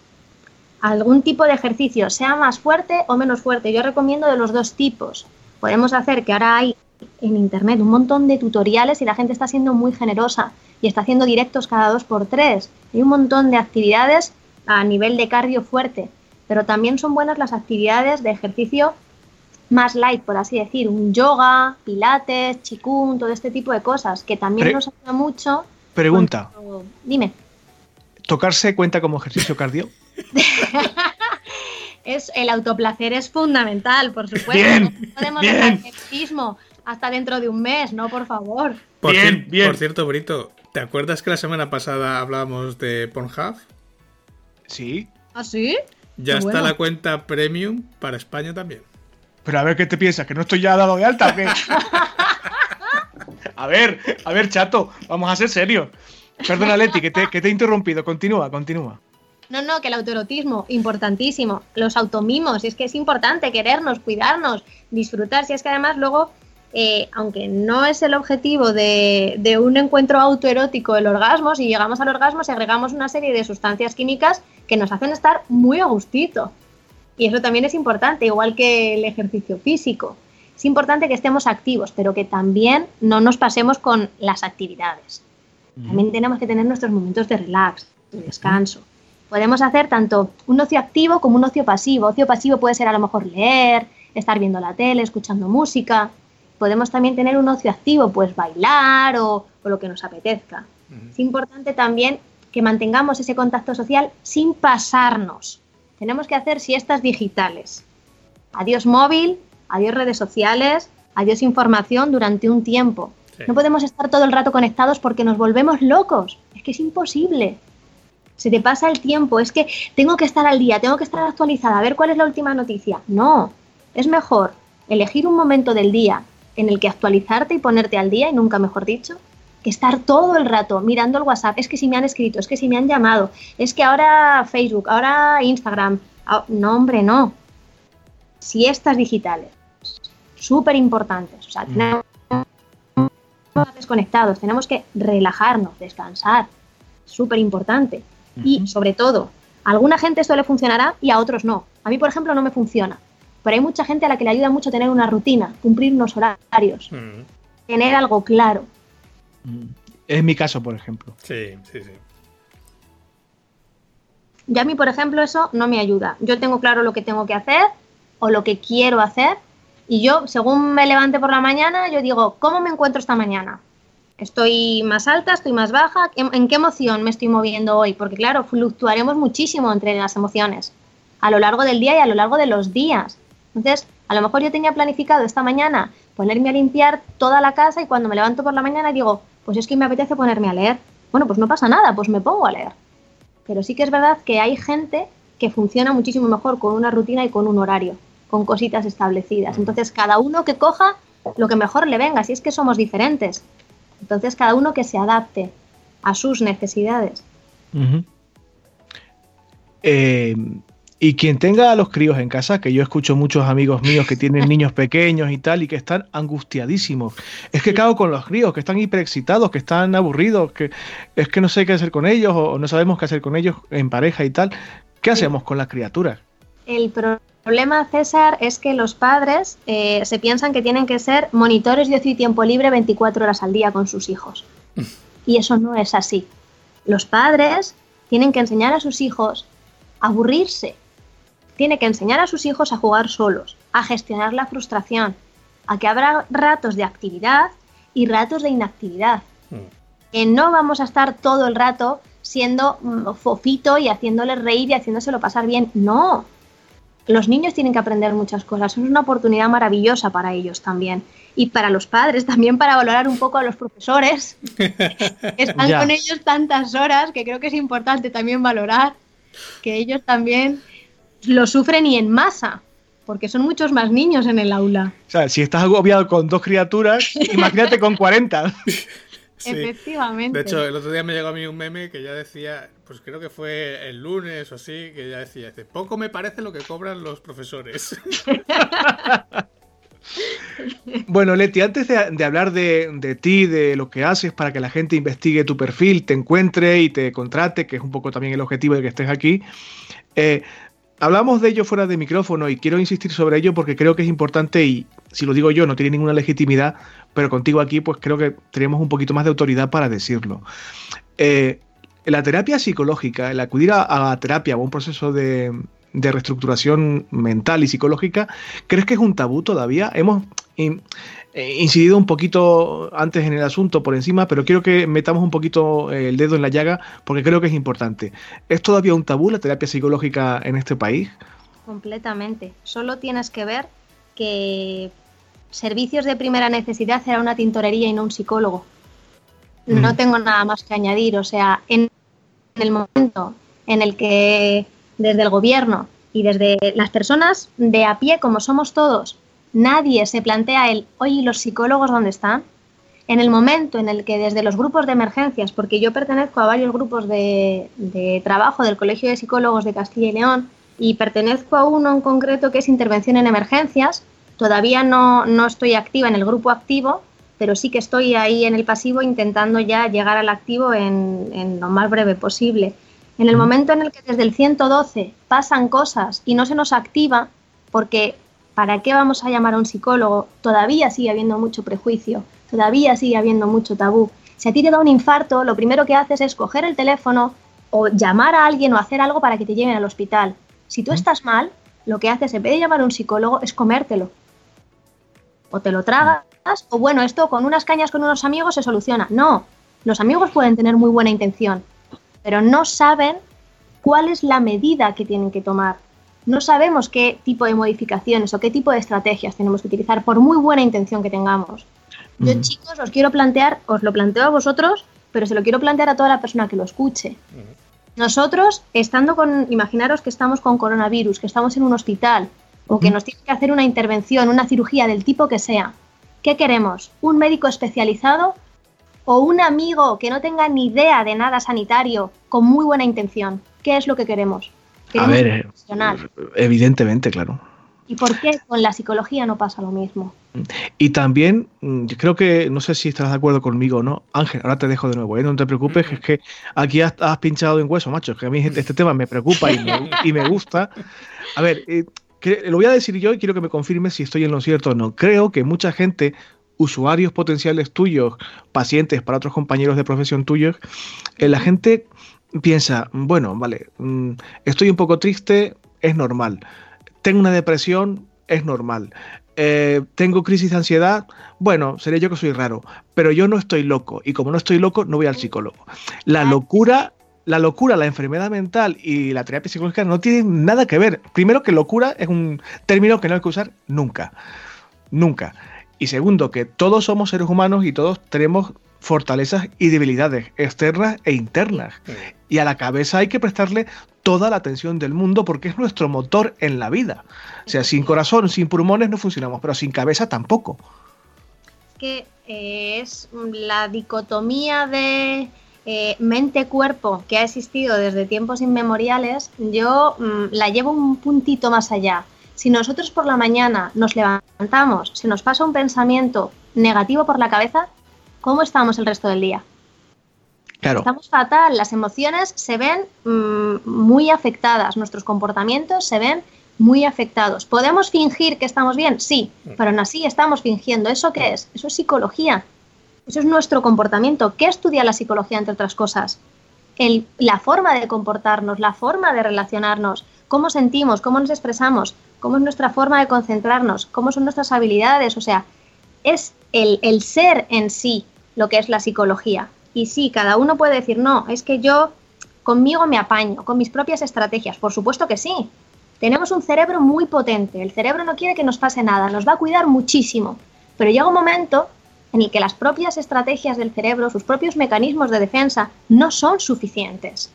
algún tipo de ejercicio, sea más fuerte o menos fuerte. Yo recomiendo de los dos tipos. Podemos hacer que ahora hay en internet un montón de tutoriales y la gente está siendo muy generosa y está haciendo directos cada dos por tres. Hay un montón de actividades a nivel de cardio fuerte, pero también son buenas las actividades de ejercicio más light, por así decir, un yoga, pilates, chikung, todo este tipo de cosas, que también nos ayuda mucho. Pregunta. Dime. ¿Tocarse cuenta como ejercicio cardio? es, el autoplacer es fundamental, por supuesto. Bien, no podemos dejar el hasta dentro de un mes, ¿no? Por favor. Por bien, bien. Por cierto, Brito, ¿te acuerdas que la semana pasada hablábamos de Pornhub? Sí. ¿Ah, sí? Ya está la cuenta premium para España también. Pero a ver, ¿qué te piensas? ¿Que no estoy ya dado de alta o qué? a ver, a ver, chato, vamos a ser serios. Perdona, Leti, que te, que te he interrumpido. Continúa, continúa. No, no, que el autoerotismo, importantísimo. Los automimos, es que es importante querernos, cuidarnos, disfrutar. Si es que además luego, eh, aunque no es el objetivo de, de, un encuentro autoerótico el orgasmo, si llegamos al orgasmo, si agregamos una serie de sustancias químicas que nos hacen estar muy a gustito. Y eso también es importante, igual que el ejercicio físico. Es importante que estemos activos, pero que también no nos pasemos con las actividades. También tenemos que tener nuestros momentos de relax, de descanso. Podemos hacer tanto un ocio activo como un ocio pasivo. Ocio pasivo puede ser a lo mejor leer, estar viendo la tele, escuchando música. Podemos también tener un ocio activo, pues bailar o, o lo que nos apetezca. Es importante también que mantengamos ese contacto social sin pasarnos tenemos que hacer siestas digitales. Adiós móvil, adiós redes sociales, adiós información durante un tiempo. No podemos estar todo el rato conectados porque nos volvemos locos. Es que es imposible. Se te pasa el tiempo, es que tengo que estar al día, tengo que estar actualizada, a ver cuál es la última noticia. No, es mejor elegir un momento del día en el que actualizarte y ponerte al día, y nunca mejor dicho, que estar todo el rato mirando el WhatsApp, es que si me han escrito, es que si me han llamado, es que ahora Facebook, ahora Instagram. Ah, no, hombre, no. Siestas digitales, súper importantes. O sea, mm. tenemos desconectados, tenemos que relajarnos, descansar, súper importante. Y sobre todo, a alguna gente esto le funcionará y a otros no. A mí, por ejemplo, no me funciona. Pero hay mucha gente a la que le ayuda mucho tener una rutina, cumplir unos horarios, mm. tener algo claro. Es mi caso, por ejemplo. Sí, sí, sí. Y a mí, por ejemplo, eso no me ayuda. Yo tengo claro lo que tengo que hacer o lo que quiero hacer y yo, según me levante por la mañana, yo digo, ¿cómo me encuentro esta mañana? ¿Estoy más alta? ¿Estoy más baja? ¿En qué emoción me estoy moviendo hoy? Porque claro, fluctuaremos muchísimo entre las emociones a lo largo del día y a lo largo de los días. Entonces, a lo mejor yo tenía planificado esta mañana ponerme a limpiar toda la casa y cuando me levanto por la mañana digo, pues es que me apetece ponerme a leer. Bueno, pues no pasa nada, pues me pongo a leer. Pero sí que es verdad que hay gente que funciona muchísimo mejor con una rutina y con un horario, con cositas establecidas. Entonces, cada uno que coja lo que mejor le venga, si es que somos diferentes. Entonces, cada uno que se adapte a sus necesidades. eh, y quien tenga a los críos en casa, que yo escucho muchos amigos míos que tienen niños pequeños y tal, y que están angustiadísimos. Es que cago con los críos, que están hiperexcitados, que están aburridos, que es que no sé qué hacer con ellos o no sabemos qué hacer con ellos en pareja y tal. ¿Qué hacemos con las criaturas? El problema, César, es que los padres eh, se piensan que tienen que ser monitores de ocio y tiempo libre 24 horas al día con sus hijos. Y eso no es así. Los padres tienen que enseñar a sus hijos a aburrirse, tiene que enseñar a sus hijos a jugar solos, a gestionar la frustración, a que habrá ratos de actividad y ratos de inactividad. Mm. Que no vamos a estar todo el rato siendo mm, fofito y haciéndole reír y haciéndoselo pasar bien. No. Los niños tienen que aprender muchas cosas. Es una oportunidad maravillosa para ellos también. Y para los padres también para valorar un poco a los profesores. Están con ellos tantas horas que creo que es importante también valorar que ellos también lo sufren y en masa, porque son muchos más niños en el aula. O sea, si estás agobiado con dos criaturas, imagínate con 40. Efectivamente. De hecho, el otro día me llegó a mí un meme que ya decía, pues creo que fue el lunes o así, que ya decía, poco me parece lo que cobran los profesores. Bueno, Leti, antes de, hablar de, de, ti, de lo que haces para que la gente investigue tu perfil, te encuentre y te contrate, que es un poco también el objetivo de que estés aquí, eh, Hablamos de ello fuera de micrófono y quiero insistir sobre ello porque creo que es importante y si lo digo yo no tiene ninguna legitimidad, pero contigo aquí pues creo que tenemos un poquito más de autoridad para decirlo. Eh, la terapia psicológica, el acudir a, a terapia o un proceso de reestructuración mental y psicológica, ¿crees que es un tabú todavía? Hemos eh, incidido un poquito antes en el asunto por encima, pero quiero que metamos un poquito eh, el dedo en la llaga porque creo que es importante. ¿Es todavía un tabú la terapia psicológica en este país? Completamente. Solo tienes que ver que servicios de primera necesidad era una tintorería y no un psicólogo. No tengo nada más que añadir. O sea, en el momento en el que desde el gobierno y desde las personas de a pie, como somos todos, nadie se plantea el, oye, ¿los psicólogos dónde están? En el momento en el que desde los grupos de emergencias, porque yo pertenezco a varios grupos de, trabajo del Colegio de Psicólogos de Castilla y León y pertenezco a uno en concreto que es intervención en emergencias, todavía no, no estoy activa en el grupo activo, pero sí que estoy ahí en el pasivo intentando ya llegar al activo en, en lo más breve posible. En el momento en el que desde el 112 pasan cosas y no se nos activa, porque ¿para qué vamos a llamar a un psicólogo? Todavía sigue habiendo mucho prejuicio, todavía sigue habiendo mucho tabú. Si a ti te da un infarto, lo primero que haces es coger el teléfono o llamar a alguien o hacer algo para que te lleven al hospital. Si tú estás mal, lo que haces en vez de llamar a un psicólogo es comértelo. O te lo tragas, o bueno, esto con unas cañas con unos amigos se soluciona. No, los amigos pueden tener muy buena intención, pero no saben cuál es la medida que tienen que tomar. No sabemos qué tipo de modificaciones o qué tipo de estrategias tenemos que utilizar, por muy buena intención que tengamos. Yo, chicos, os quiero plantear, os lo planteo a vosotros, pero se lo quiero plantear a toda la persona que lo escuche. Nosotros, estando con, imaginaros que estamos con coronavirus, que estamos en un hospital, o que nos tiene que hacer una intervención, una cirugía del tipo que sea, ¿qué queremos? ¿Un médico especializado o un amigo que no tenga ni idea de nada sanitario con muy buena intención. ¿Qué es lo que queremos? A ver, evidentemente, claro. ¿Y por qué con la psicología no pasa lo mismo? Y también, mm, yo creo que, no sé si estás de acuerdo conmigo o no, Ángel, ahora te dejo de nuevo, ¿eh? no te preocupes, es que aquí has, pinchado en hueso, macho, que a mí este tema me preocupa y me, y me gusta. A ver, eh, lo voy a decir yo y quiero que me confirme si estoy en lo cierto o no. Creo que mucha gente usuarios potenciales tuyos, pacientes para otros compañeros de profesión tuyos, eh, la gente piensa, bueno, vale, mm, estoy un poco triste, es normal. Tengo una depresión, es normal. Eh, tengo crisis de ansiedad, bueno, seré yo que soy raro, pero yo no estoy loco y como no estoy loco, no voy al psicólogo. La locura, la locura, la enfermedad mental y la terapia psicológica no tienen nada que ver. Primero que locura es un término que no hay que usar nunca, nunca. Y segundo, que todos somos seres humanos y todos tenemos fortalezas y debilidades externas e internas. Y a la cabeza hay que prestarle toda la atención del mundo porque es nuestro motor en la vida. O sea, sin corazón, sin pulmones no funcionamos, pero sin cabeza tampoco. Que eh, es la dicotomía de eh, mente-cuerpo que ha existido desde tiempos inmemoriales, yo mm, la llevo un puntito más allá. Si nosotros por la mañana nos levantamos, se nos pasa un pensamiento negativo por la cabeza, ¿cómo estamos el resto del día? Claro. Estamos fatal, las emociones se ven mm, muy afectadas, nuestros comportamientos se ven muy afectados. ¿Podemos fingir que estamos bien? Sí, pero aún así estamos fingiendo. ¿Eso qué es? Eso es psicología. Eso es nuestro comportamiento. ¿Qué estudia la psicología, entre otras cosas? El, la forma de comportarnos, la forma de relacionarnos, cómo sentimos, cómo nos expresamos, cómo es nuestra forma de concentrarnos, cómo son nuestras habilidades. O sea, es el, el ser en sí lo que es la psicología. Y sí, cada uno puede decir, no, es que yo conmigo me apaño, con mis propias estrategias. Por supuesto que sí. Tenemos un cerebro muy potente. El cerebro no quiere que nos pase nada, nos va a cuidar muchísimo. Pero llega un momento en el que las propias estrategias del cerebro, sus propios mecanismos de defensa, no son suficientes.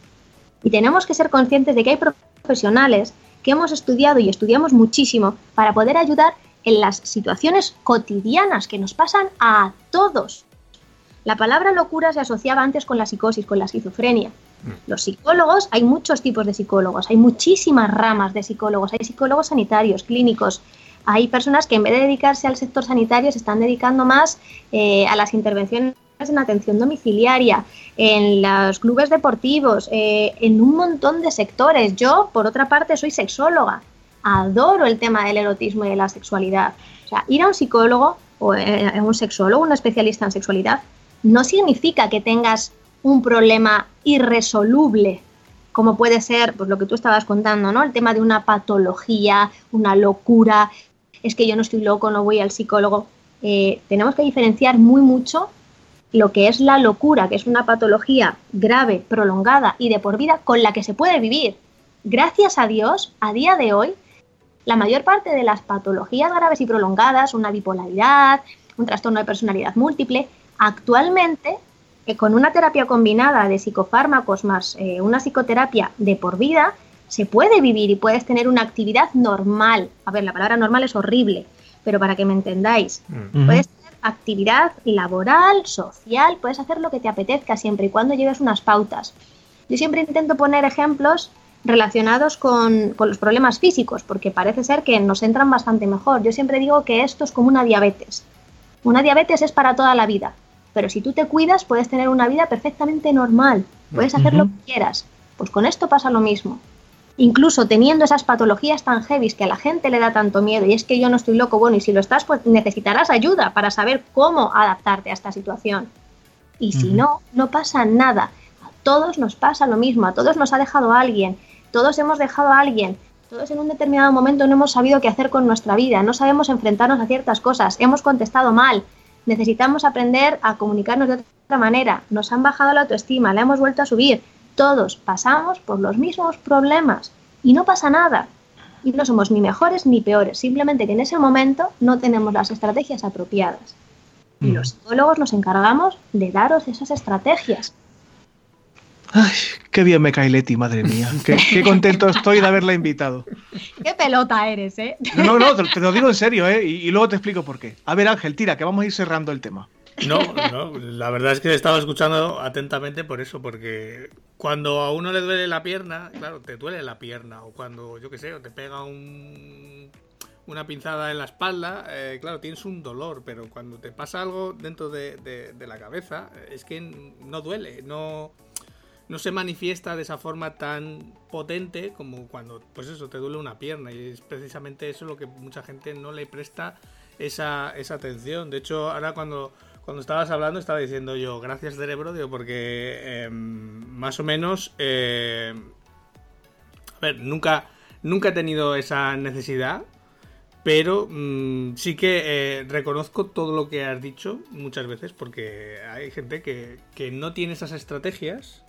Y tenemos que ser conscientes de que hay profesionales que hemos estudiado y estudiamos muchísimo para poder ayudar en las situaciones cotidianas que nos pasan a todos. La palabra locura se asociaba antes con la psicosis, con la esquizofrenia. Mm. Los psicólogos, hay muchos tipos de psicólogos, hay muchísimas ramas de psicólogos, hay psicólogos sanitarios, clínicos, hay personas que en vez de dedicarse al sector sanitario se están dedicando más eh, a las intervenciones en atención domiciliaria, en los clubes deportivos, eh, en un montón de sectores. Yo, por otra parte, soy sexóloga. Adoro el tema del erotismo y de la sexualidad. O sea, ir a un psicólogo o eh, a un sexólogo, un especialista en sexualidad, no significa que tengas un problema irresoluble, como puede ser pues, lo que tú estabas contando, ¿no? El tema de una patología, una locura, es que yo no estoy loco, no voy al psicólogo. Eh, tenemos que diferenciar muy mucho lo que es la locura, que es una patología grave, prolongada y de por vida con la que se puede vivir. Gracias a Dios, a día de hoy, la mayor parte de las patologías graves y prolongadas, una bipolaridad, un trastorno de personalidad múltiple, actualmente, eh, con una terapia combinada de psicofármacos más eh, una psicoterapia de por vida, se puede vivir y puedes tener una actividad normal. A ver, la palabra normal es horrible, pero para que me entendáis, puedes tener actividad laboral, social, puedes hacer lo que te apetezca siempre y cuando lleves unas pautas. Yo siempre intento poner ejemplos relacionados con, con, los problemas físicos, porque parece ser que nos entran bastante mejor. Yo siempre digo que esto es como una diabetes. Una diabetes es para toda la vida, pero si tú te cuidas puedes tener una vida perfectamente normal, puedes hacer lo que quieras. Pues con esto pasa lo mismo incluso teniendo esas patologías tan heavy que a la gente le da tanto miedo, y es que yo no estoy loco, bueno, y si lo estás, pues necesitarás ayuda para saber cómo adaptarte a esta situación. Y si no, no pasa nada. A todos nos pasa lo mismo, a todos nos ha dejado alguien, todos hemos dejado a alguien, todos en un determinado momento no hemos sabido qué hacer con nuestra vida, no sabemos enfrentarnos a ciertas cosas, hemos contestado mal, necesitamos aprender a comunicarnos de otra manera, nos han bajado la autoestima, la hemos vuelto a subir, todos pasamos por los mismos problemas y no pasa nada. Y no somos ni mejores ni peores, simplemente que en ese momento no tenemos las estrategias apropiadas. Y los mm. psicólogos nos encargamos de daros esas estrategias. Ay, qué bien me cae Leti, madre mía. Qué, contento estoy de haberla invitado. Qué pelota eres, ¿eh? No, no, te, lo digo en serio, ¿eh? y, luego te explico por qué. A ver, Ángel, tira, que vamos a ir cerrando el tema. No, no, la verdad es que estaba escuchando atentamente por eso, porque cuando a uno le duele la pierna, claro, te duele la pierna, o cuando, yo qué sé, o te pega un, una pinzada en la espalda, eh, claro, tienes un dolor, pero cuando te pasa algo dentro de, de, la cabeza, es que no duele, no, no se manifiesta de esa forma tan potente como cuando, pues eso, te duele una pierna, y es precisamente eso lo que mucha gente no le presta esa, esa atención. De hecho, ahora cuando cuando estabas hablando estaba diciendo yo, gracias cerebro, digo, porque em, más o menos, eh, a ver, nunca, nunca he tenido esa necesidad, pero mm, sí que eh, reconozco todo lo que has dicho muchas veces, porque hay gente que, no tiene esas estrategias,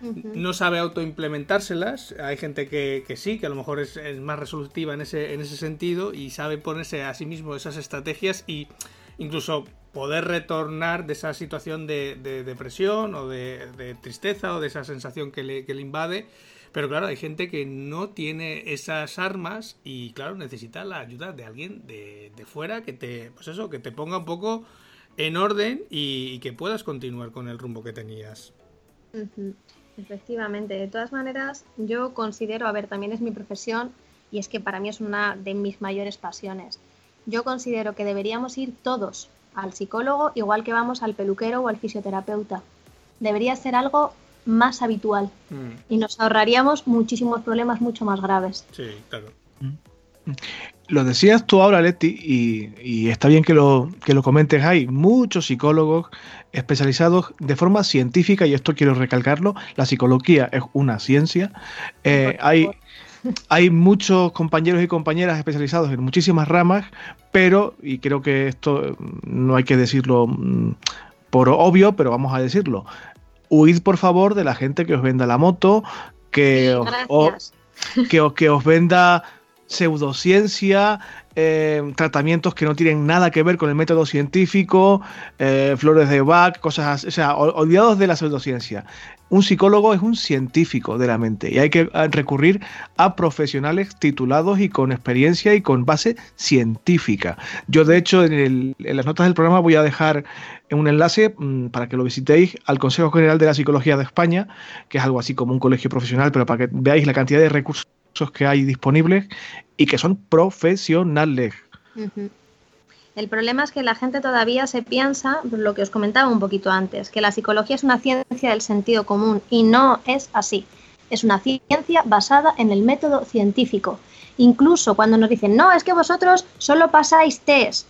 no sabe autoimplementárselas, hay gente que, sí, que a lo mejor es, es, más resolutiva en ese, en ese sentido y sabe ponerse a sí mismo esas estrategias y incluso poder retornar de esa situación de, depresión o de, tristeza o de esa sensación que le, que le invade. Pero claro, hay gente que no tiene esas armas y claro, necesita la ayuda de alguien de, fuera que te, pues eso, que te ponga un poco en orden y, que puedas continuar con el rumbo que tenías. Efectivamente, de todas maneras, yo considero, a ver, también es mi profesión y es que para mí es una de mis mayores pasiones. Yo considero que deberíamos ir todos al psicólogo igual que vamos al peluquero o al fisioterapeuta. Debería ser algo más habitual mm. y nos ahorraríamos muchísimos problemas mucho más graves. Sí, claro. Mm. Lo decías tú ahora, Leti, y, está bien que lo, que lo comentes. Hay muchos psicólogos especializados de forma científica, y esto quiero recalcarlo, la psicología es una ciencia. Eh, hay, hay muchos compañeros y compañeras especializados en muchísimas ramas, pero, y creo que esto no hay que decirlo mm, por obvio, pero vamos a decirlo, huid por favor de la gente que os venda la moto, que, que, que os venda pseudociencia, eh, tratamientos que no tienen nada que ver con el método científico, eh, flores de Bach, cosas así, o sea, olvidados de la pseudociencia. Un psicólogo es un científico de la mente y hay que eh, recurrir a profesionales titulados y con experiencia y con base científica. Yo, de hecho, en, en las notas del programa voy a dejar un enlace mm, para que lo visitéis al Consejo General de la Psicología de España, que es algo así como un colegio profesional, pero para que veáis la cantidad de recursos que hay disponibles y que son profesionales. El problema es que la gente todavía se piensa, lo que os comentaba un poquito antes, que la psicología es una ciencia del sentido común y no es así. Es una ciencia basada en el método científico. Incluso cuando nos dicen, no, es que vosotros solo pasáis test.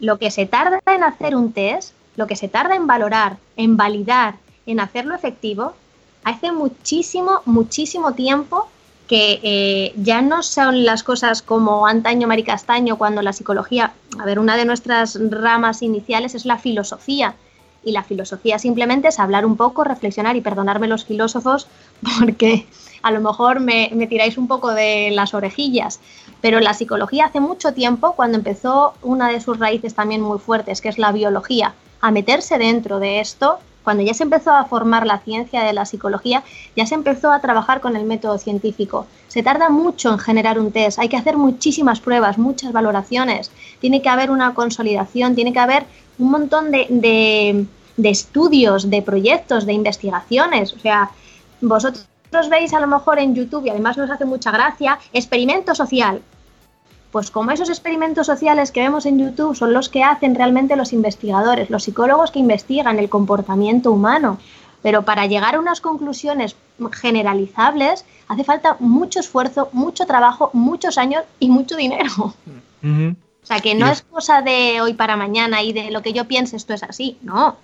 Lo que se tarda en hacer un test, lo que se tarda en valorar, en validar, en hacerlo efectivo, hace muchísimo, muchísimo tiempo que eh, ya no son las cosas como antaño maricastaño, cuando la psicología, a ver, una de nuestras ramas iniciales es la filosofía. Y la filosofía simplemente es hablar un poco, reflexionar y perdonarme los filósofos porque a lo mejor me, me tiráis un poco de las orejillas. Pero la psicología hace mucho tiempo, cuando empezó una de sus raíces también muy fuertes, que es la biología, a meterse dentro de esto, cuando ya se empezó a formar la ciencia de la psicología, ya se empezó a trabajar con el método científico. Se tarda mucho en generar un test, hay que hacer muchísimas pruebas, muchas valoraciones, tiene que haber una consolidación, tiene que haber un montón de, estudios, de proyectos, de investigaciones. O sea, vosotros veis a lo mejor en YouTube y además nos hace mucha gracia, experimento social. Pues como esos experimentos sociales que vemos en YouTube son los que hacen realmente los investigadores, los psicólogos que investigan el comportamiento humano. Pero para llegar a unas conclusiones generalizables hace falta mucho esfuerzo, mucho trabajo, muchos años y mucho dinero. O sea, que no es cosa de hoy para mañana y de lo que yo piense esto es así, no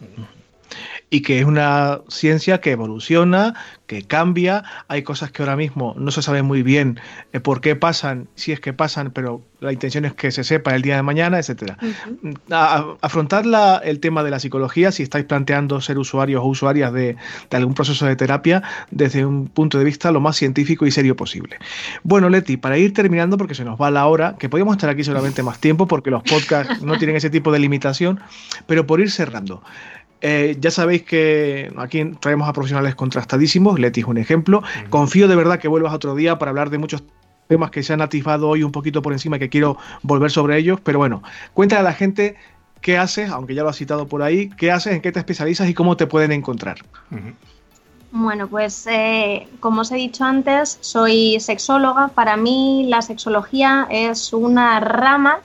y que es una ciencia que evoluciona, que cambia. Hay cosas que ahora mismo no se sabe muy bien eh, por qué pasan, si es que pasan, pero la intención es que se sepa el día de mañana, etcétera. afrontar el tema de la psicología, si estáis planteando ser usuarios o usuarias de, algún proceso de terapia, desde un punto de vista lo más científico y serio posible. Bueno, Leti, para ir terminando, porque se nos va la hora, que podemos estar aquí solamente más tiempo, porque los podcasts no tienen ese tipo de limitación, pero por ir cerrando. Eh, ya sabéis que aquí traemos a profesionales contrastadísimos, Leti es un ejemplo. Confío de verdad que vuelvas otro día para hablar de muchos temas que se han atisbado hoy un poquito por encima y que quiero volver sobre ellos, pero bueno, cuéntale a la gente qué haces, aunque ya lo has citado por ahí, qué haces, en qué te especializas y cómo te pueden encontrar. Bueno, pues eh, como os he dicho antes, soy sexóloga. Para mí la sexología es una rama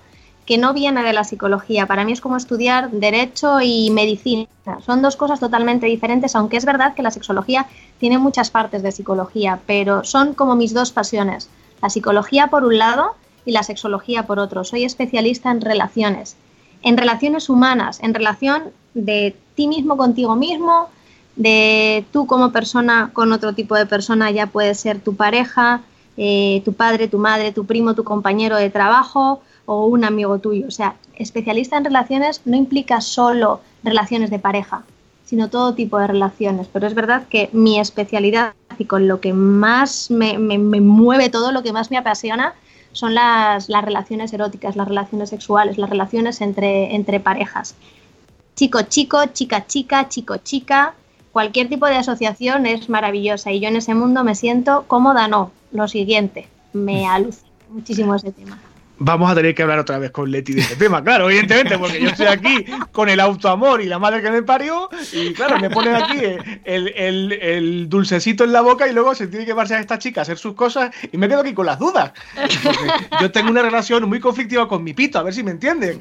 que no viene de la psicología. Para mí es como estudiar derecho y medicina. Son dos cosas totalmente diferentes, aunque es verdad que la sexología tiene muchas partes de psicología, pero son como mis dos pasiones. La psicología por un lado y la sexología por otro. Soy especialista en relaciones, en relaciones humanas, en relación de ti mismo contigo mismo, de tú como persona con otro tipo de persona, ya puede ser tu pareja, eh, tu padre, tu madre, tu primo, tu compañero de trabajo, o un amigo tuyo. O sea, especialista en relaciones no implica solo relaciones de pareja, sino todo tipo de relaciones. Pero es verdad que mi especialidad y con lo que más me, mueve todo, lo que más me apasiona, son las, las relaciones eróticas, las relaciones sexuales, las relaciones entre, entre parejas. Chico, chico, chica, chica, chico, chica, cualquier tipo de asociación es maravillosa y yo en ese mundo me siento cómoda, no. Lo siguiente, me alucina muchísimo ese tema vamos a tener que hablar otra vez con Leti de este tema, claro, evidentemente, porque yo estoy aquí con el autoamor y la madre que me parió, y claro, me ponen aquí el, dulcecito en la boca y luego se tiene que llevarse a esta chica a hacer sus cosas y me quedo aquí con las dudas. yo tengo una relación muy conflictiva con mi pito, a ver si me entienden.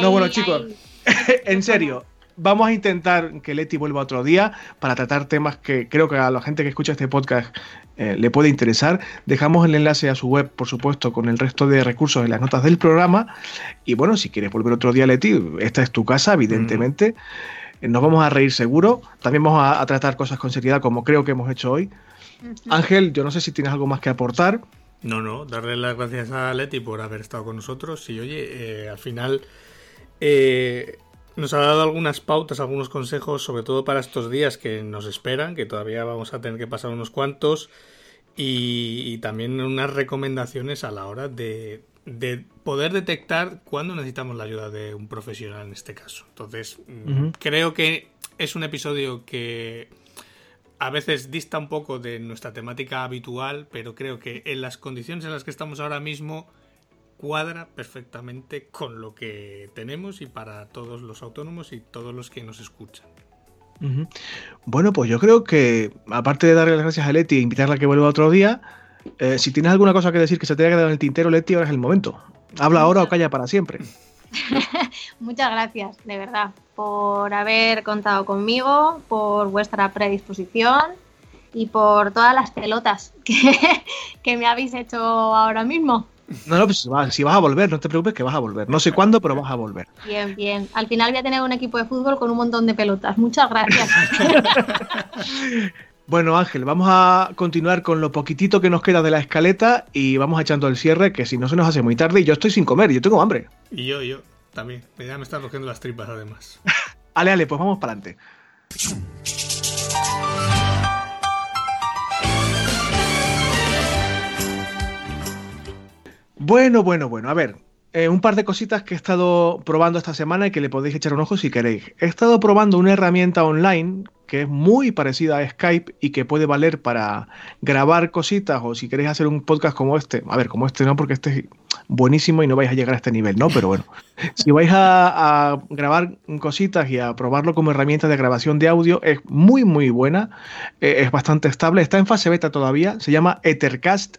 no, bueno, chicos, en serio, vamos a intentar que Leti vuelva otro día para tratar temas que creo que a la gente que escucha este podcast eh, le puede interesar. Dejamos el enlace a su web, por supuesto, con el resto de recursos en las notas del programa. Y bueno, si quieres volver otro día, Leti, esta es tu casa, evidentemente. Eh, nos vamos a reír seguro. También vamos a, tratar cosas con seriedad, como creo que hemos hecho hoy. Ángel, yo no sé si tienes algo más que aportar. No, no, darle las gracias a Leti por haber estado con nosotros. Y oye, eh, al final nos ha dado algunas pautas, algunos consejos, sobre todo para estos días que nos esperan, que todavía vamos a tener que pasar unos cuantos, y, también unas recomendaciones a la hora de, poder detectar cuándo necesitamos la ayuda de un profesional en este caso. Entonces, creo que es un episodio que a veces dista un poco de nuestra temática habitual, pero creo que en las condiciones en las que estamos ahora mismo cuadra perfectamente con lo que tenemos y para todos los autónomos y todos los que nos escuchan. Bueno, pues yo creo que, aparte de darle las gracias a Leti e invitarla a que vuelva otro día, eh, si tienes alguna cosa que decir que se te haya quedado en el tintero, Leti, ahora es el momento. Habla ahora o calla para siempre. Muchas gracias, de verdad, por haber contado conmigo, por vuestra predisposición y por todas las pelotas que me habéis hecho ahora mismo. No, no, pues si vas, a volver, no te preocupes que vas a volver. No sé cuándo, pero vas a volver. Bien, bien. Al final voy a tener un equipo de fútbol con un montón de pelotas. Muchas gracias. bueno, Ángel, vamos a continuar con lo poquitito que nos queda de la escaleta y vamos echando el cierre, que si no se nos hace muy tarde y yo estoy sin comer, yo tengo hambre. Y yo, yo, también. Ya me están cogiendo las tripas, además. ale, ale, pues vamos para adelante. Bueno, bueno, bueno. A ver, eh, un par de cositas que he estado probando esta semana y que le podéis echar un ojo si queréis. He estado probando una herramienta online que es muy parecida a Skype y que puede valer para grabar cositas o si queréis hacer un podcast como este. A ver, como este no, porque este es buenísimo y no vais a llegar a este nivel, ¿no? Pero bueno, si vais a, grabar cositas y a probarlo como herramienta de grabación de audio, es muy, muy buena. Eh, es bastante estable. Está en fase beta todavía. Se llama Ethercast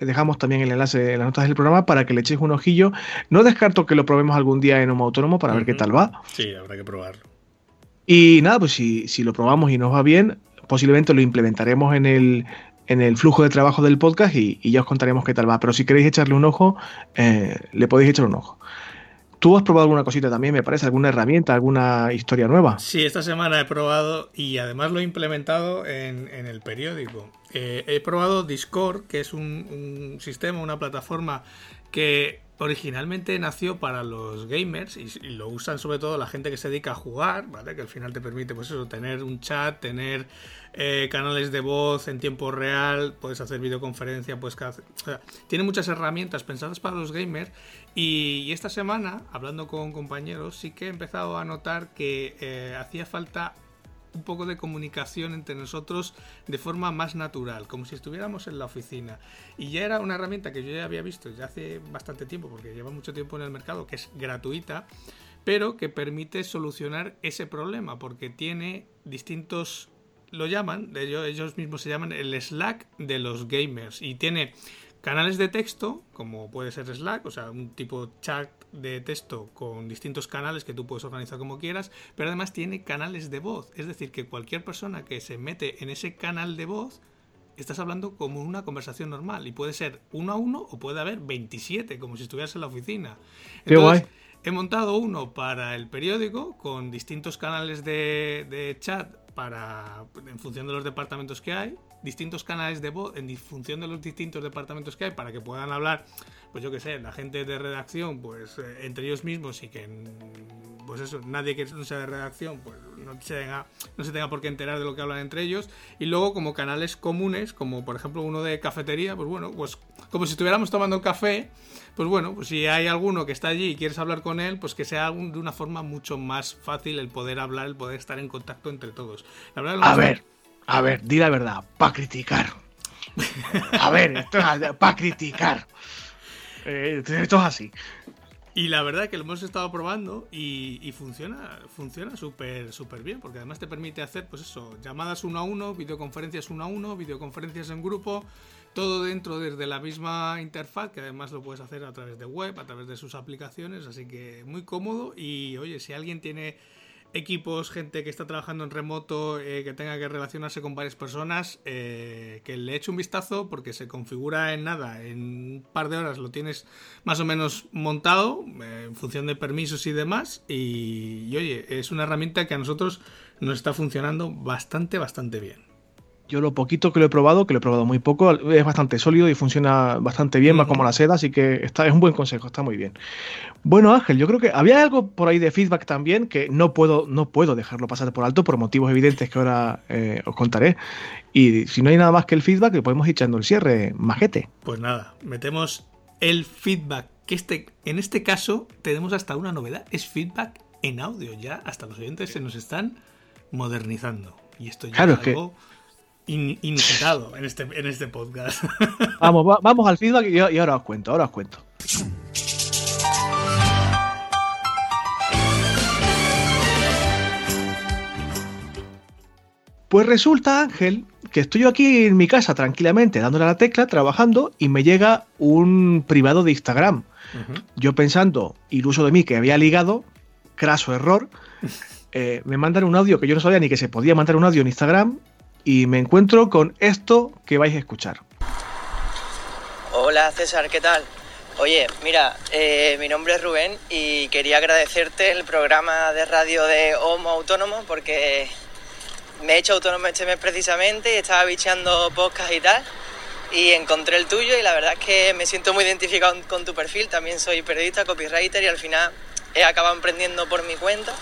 dejamos también el enlace en las notas del programa para que le echéis un ojillo. No descarto que lo probemos algún día en Homo Autónomo para ver qué tal va. Sí, habrá que probarlo. Y nada, pues si, lo probamos y nos va bien, posiblemente lo implementaremos en el, en el flujo de trabajo del podcast y, ya os contaremos qué tal va. Pero si queréis echarle un ojo, eh, le podéis echar un ojo. ¿Tú has probado alguna cosita también, me parece? ¿Alguna herramienta, alguna historia nueva? Sí, esta semana he probado y además lo he implementado en, el periódico. Eh, he probado Discord, que es un, sistema, una plataforma que originalmente nació para los gamers y, lo usan sobre todo la gente que se dedica a jugar, ¿vale? Que al final te permite, pues eso, tener un chat, tener eh, canales de voz en tiempo real, puedes hacer videoconferencia, puedes hacer, o sea, tiene muchas herramientas pensadas para los gamers y, esta semana, hablando con compañeros, sí que he empezado a notar que eh, hacía falta un poco de comunicación entre nosotros de forma más natural, como si estuviéramos en la oficina. Y ya era una herramienta que yo ya había visto ya hace bastante tiempo, porque lleva mucho tiempo en el mercado, que es gratuita, pero que permite solucionar ese problema, porque tiene distintos lo llaman, ellos, mismos se llaman el Slack de los gamers y tiene Canales de texto, como puede ser Slack, o sea, un tipo chat de texto con distintos canales que tú puedes organizar como quieras, pero además tiene canales de voz. Es decir, que cualquier persona que se mete en ese canal de voz, estás hablando como una conversación normal. Y puede ser uno a uno o puede haber 27, como si estuvieras en la oficina. Entonces, He montado uno para el periódico con distintos canales de, de chat para en función de los departamentos que hay distintos canales de voz en función de los distintos departamentos que hay para que puedan hablar, pues yo que sé, la gente de redacción, pues eh, entre ellos mismos y que, pues eso, nadie que no sea de redacción, pues no se, tenga, no se tenga por qué enterar de lo que hablan entre ellos. Y luego como canales comunes, como por ejemplo uno de cafetería, pues bueno, pues como si estuviéramos tomando café, pues bueno, pues si hay alguno que está allí y quieres hablar con él, pues que sea de una forma mucho más fácil el poder hablar, el poder estar en contacto entre todos. a ver, a ver, di la verdad, para criticar. A ver, esto es para criticar. Eh, esto es así. Y la verdad es que lo hemos estado probando y, funciona funciona súper súper bien, porque además te permite hacer, pues eso, llamadas uno a uno, videoconferencias uno a uno, videoconferencias en grupo, todo dentro desde la misma interfaz, que además lo puedes hacer a través de web, a través de sus aplicaciones, así que muy cómodo y oye, si alguien tiene equipos, gente que está trabajando en remoto, eh, que tenga que relacionarse con varias personas, eh, que le eche un vistazo porque se configura en nada, en un par de horas lo tienes más o menos montado eh, en función de permisos y demás y, oye, es una herramienta que a nosotros nos está funcionando bastante, bastante bien. Yo lo poquito que lo he probado, que lo he probado muy poco, es bastante sólido y funciona bastante bien, va como la seda, así que está, es un buen consejo, está muy bien. Bueno, Ángel, yo creo que había algo por ahí de feedback también que no puedo, no puedo dejarlo pasar por alto por motivos evidentes que ahora eh, os contaré. Y si no hay nada más que el feedback, le podemos ir echando el cierre, majete. Pues nada, metemos el feedback, que este, en este caso tenemos hasta una novedad, es feedback en audio, ya hasta los oyentes se nos están modernizando. Y esto ya es algo inusitado en este, en este podcast. Vamos, vamos al feedback y, ahora os cuento, ahora os cuento. Pues resulta, Ángel, que estoy yo aquí en mi casa tranquilamente dándole a la tecla, trabajando, y me llega un privado de Instagram. Yo pensando, iluso de mí, que había ligado, craso error, eh, me mandan un audio que yo no sabía ni que se podía mandar un audio en Instagram, y me encuentro con esto que vais a escuchar. Hola César, ¿qué tal? Oye, mira, eh, mi nombre es Rubén y quería agradecerte el programa de radio de Homo Autónomo porque me he hecho autónomo este mes precisamente y estaba bicheando podcast y tal y encontré el tuyo y la verdad es que me siento muy identificado con tu perfil, también soy periodista, copywriter y al final he acabado emprendiendo por mi cuenta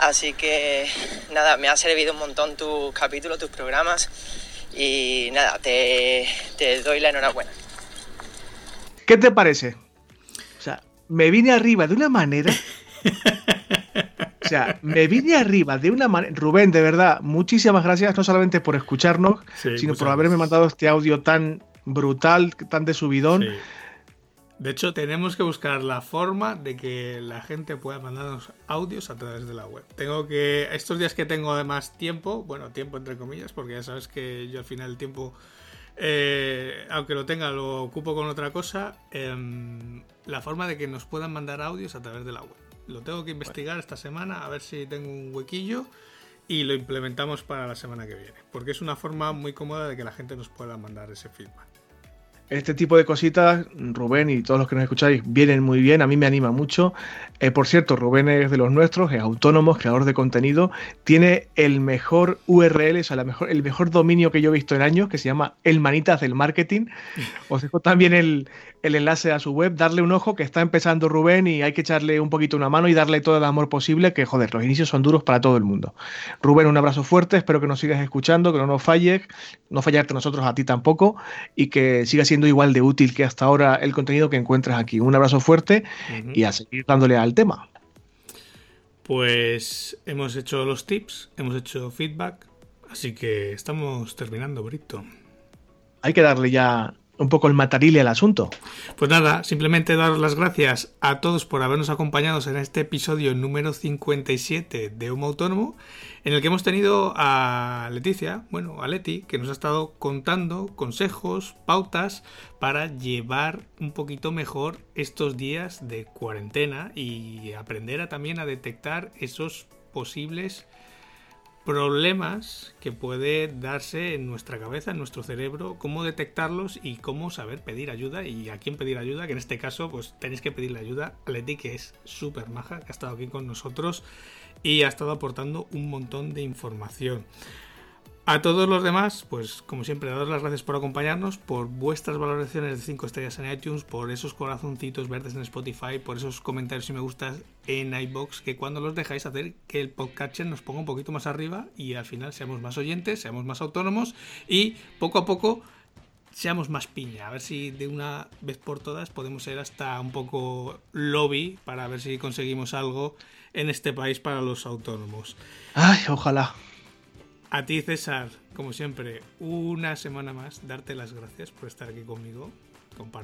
Así que nada, me ha servido un montón tus capítulos, tus programas y nada, te, doy la enhorabuena. ¿Qué te parece? O sea, me vine arriba de una manera. O sea, me vine arriba de una manera. Rubén, de verdad, muchísimas gracias, no solamente por escucharnos, sino por haberme mandado este audio tan brutal, tan de subidón. De hecho, tenemos que buscar la forma de que la gente pueda mandarnos audios a través de la web. Tengo que, estos días que tengo además tiempo, bueno, tiempo entre comillas, porque ya sabes que yo al final el tiempo, eh, aunque lo tenga, lo ocupo con otra cosa, em, la forma de que nos puedan mandar audios a través de la web. Lo tengo que investigar esta semana, a ver si tengo un huequillo y lo implementamos para la semana que viene, porque es una forma muy cómoda de que la gente nos pueda mandar ese feedback. Este tipo de cositas, Rubén y todos los que nos escucháis, vienen muy bien, a mí me anima mucho. Eh, por cierto, Rubén es de los nuestros, es autónomo, creador de contenido, tiene el mejor URL, o sea, la mejor, el mejor dominio que yo he visto en años, que se llama El Manitas del Marketing. Os dejo también el, el enlace a su web, darle un ojo, que está empezando Rubén y hay que echarle un poquito una mano y darle todo el amor posible, que joder, los inicios son duros para todo el mundo. Rubén, un abrazo fuerte, espero que nos sigas escuchando, que no nos falles, no fallarte nosotros a ti tampoco y que siga siendo igual de útil que hasta ahora el contenido que encuentras aquí. Un abrazo fuerte y a seguir dándole al tema. Pues hemos hecho los tips, hemos hecho feedback, así que estamos terminando, Brito. Hay que darle ya un poco el matarile al asunto. Pues nada, simplemente daros las gracias a todos por habernos acompañado en este episodio número 57 de Homo Autónomo, en el que hemos tenido a Leticia, bueno, a Leti, que nos ha estado contando consejos, pautas para llevar un poquito mejor estos días de cuarentena y aprender a, también a detectar esos posibles problemas que puede darse en nuestra cabeza, en nuestro cerebro, cómo detectarlos y cómo saber pedir ayuda y a quién pedir ayuda, que en este caso pues tenéis que pedirle ayuda a Leti, que es súper maja, que ha estado aquí con nosotros y ha estado aportando un montón de información. A todos los demás, pues como siempre, daros las gracias por acompañarnos, por vuestras valoraciones de 5 estrellas en iTunes, por esos corazoncitos verdes en Spotify, por esos comentarios y me gustas en iBox, que cuando los dejáis hacer que el podcast nos ponga un poquito más arriba y al final seamos más oyentes, seamos más autónomos y poco a poco seamos más piña, a ver si de una vez por todas podemos ser hasta un poco lobby para ver si conseguimos algo en este país para los autónomos. Ay, ojalá. A ti, César, como siempre, una semana más, darte las gracias por estar aquí conmigo.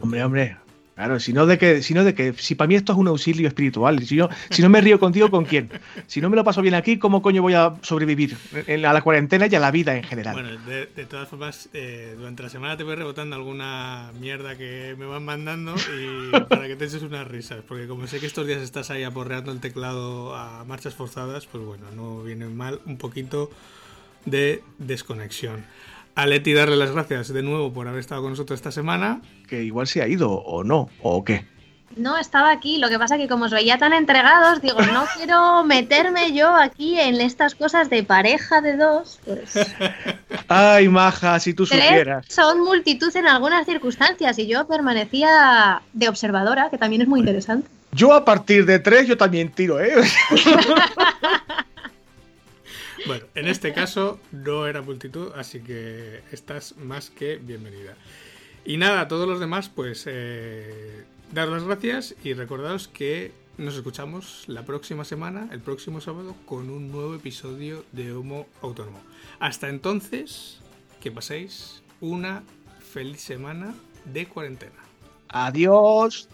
Hombre, hombre, Claro, si no de que, si de que, si para mí esto es un auxilio espiritual, si yo, si no me río contigo, ¿con quién? Si no me lo paso bien aquí, ¿cómo coño voy a sobrevivir a la cuarentena y a la vida en general? Bueno, de, todas formas, eh, durante la semana te voy rebotando alguna mierda que me van mandando y para que te eches unas risas, porque como sé que estos días estás ahí aporreando el teclado a marchas forzadas, pues bueno, no viene mal un poquito de desconexión a Leti darle las gracias de nuevo por haber estado con nosotros esta semana. Que igual se ha ido o no, o qué. No, estaba aquí. Lo que pasa que como os veía tan entregados, digo, no quiero meterme yo aquí en estas cosas de pareja de dos. Pues... Ay, maja, si tú supieras. Son multitud en algunas circunstancias y yo permanecía de observadora, que también es muy interesante. Yo a partir de tres yo también tiro, ¿eh? Bueno, en este caso no era multitud, así que estás más que bienvenida. Y nada, a todos los demás, pues eh, dar las gracias y recordaros que nos escuchamos la próxima semana, el próximo sábado, con un nuevo episodio de Homo Autónomo. Hasta entonces, que paséis una feliz semana de cuarentena. Adiós,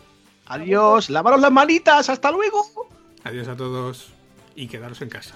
adiós, lavaros las manitas, hasta luego. Adiós a todos y quedaros en casa.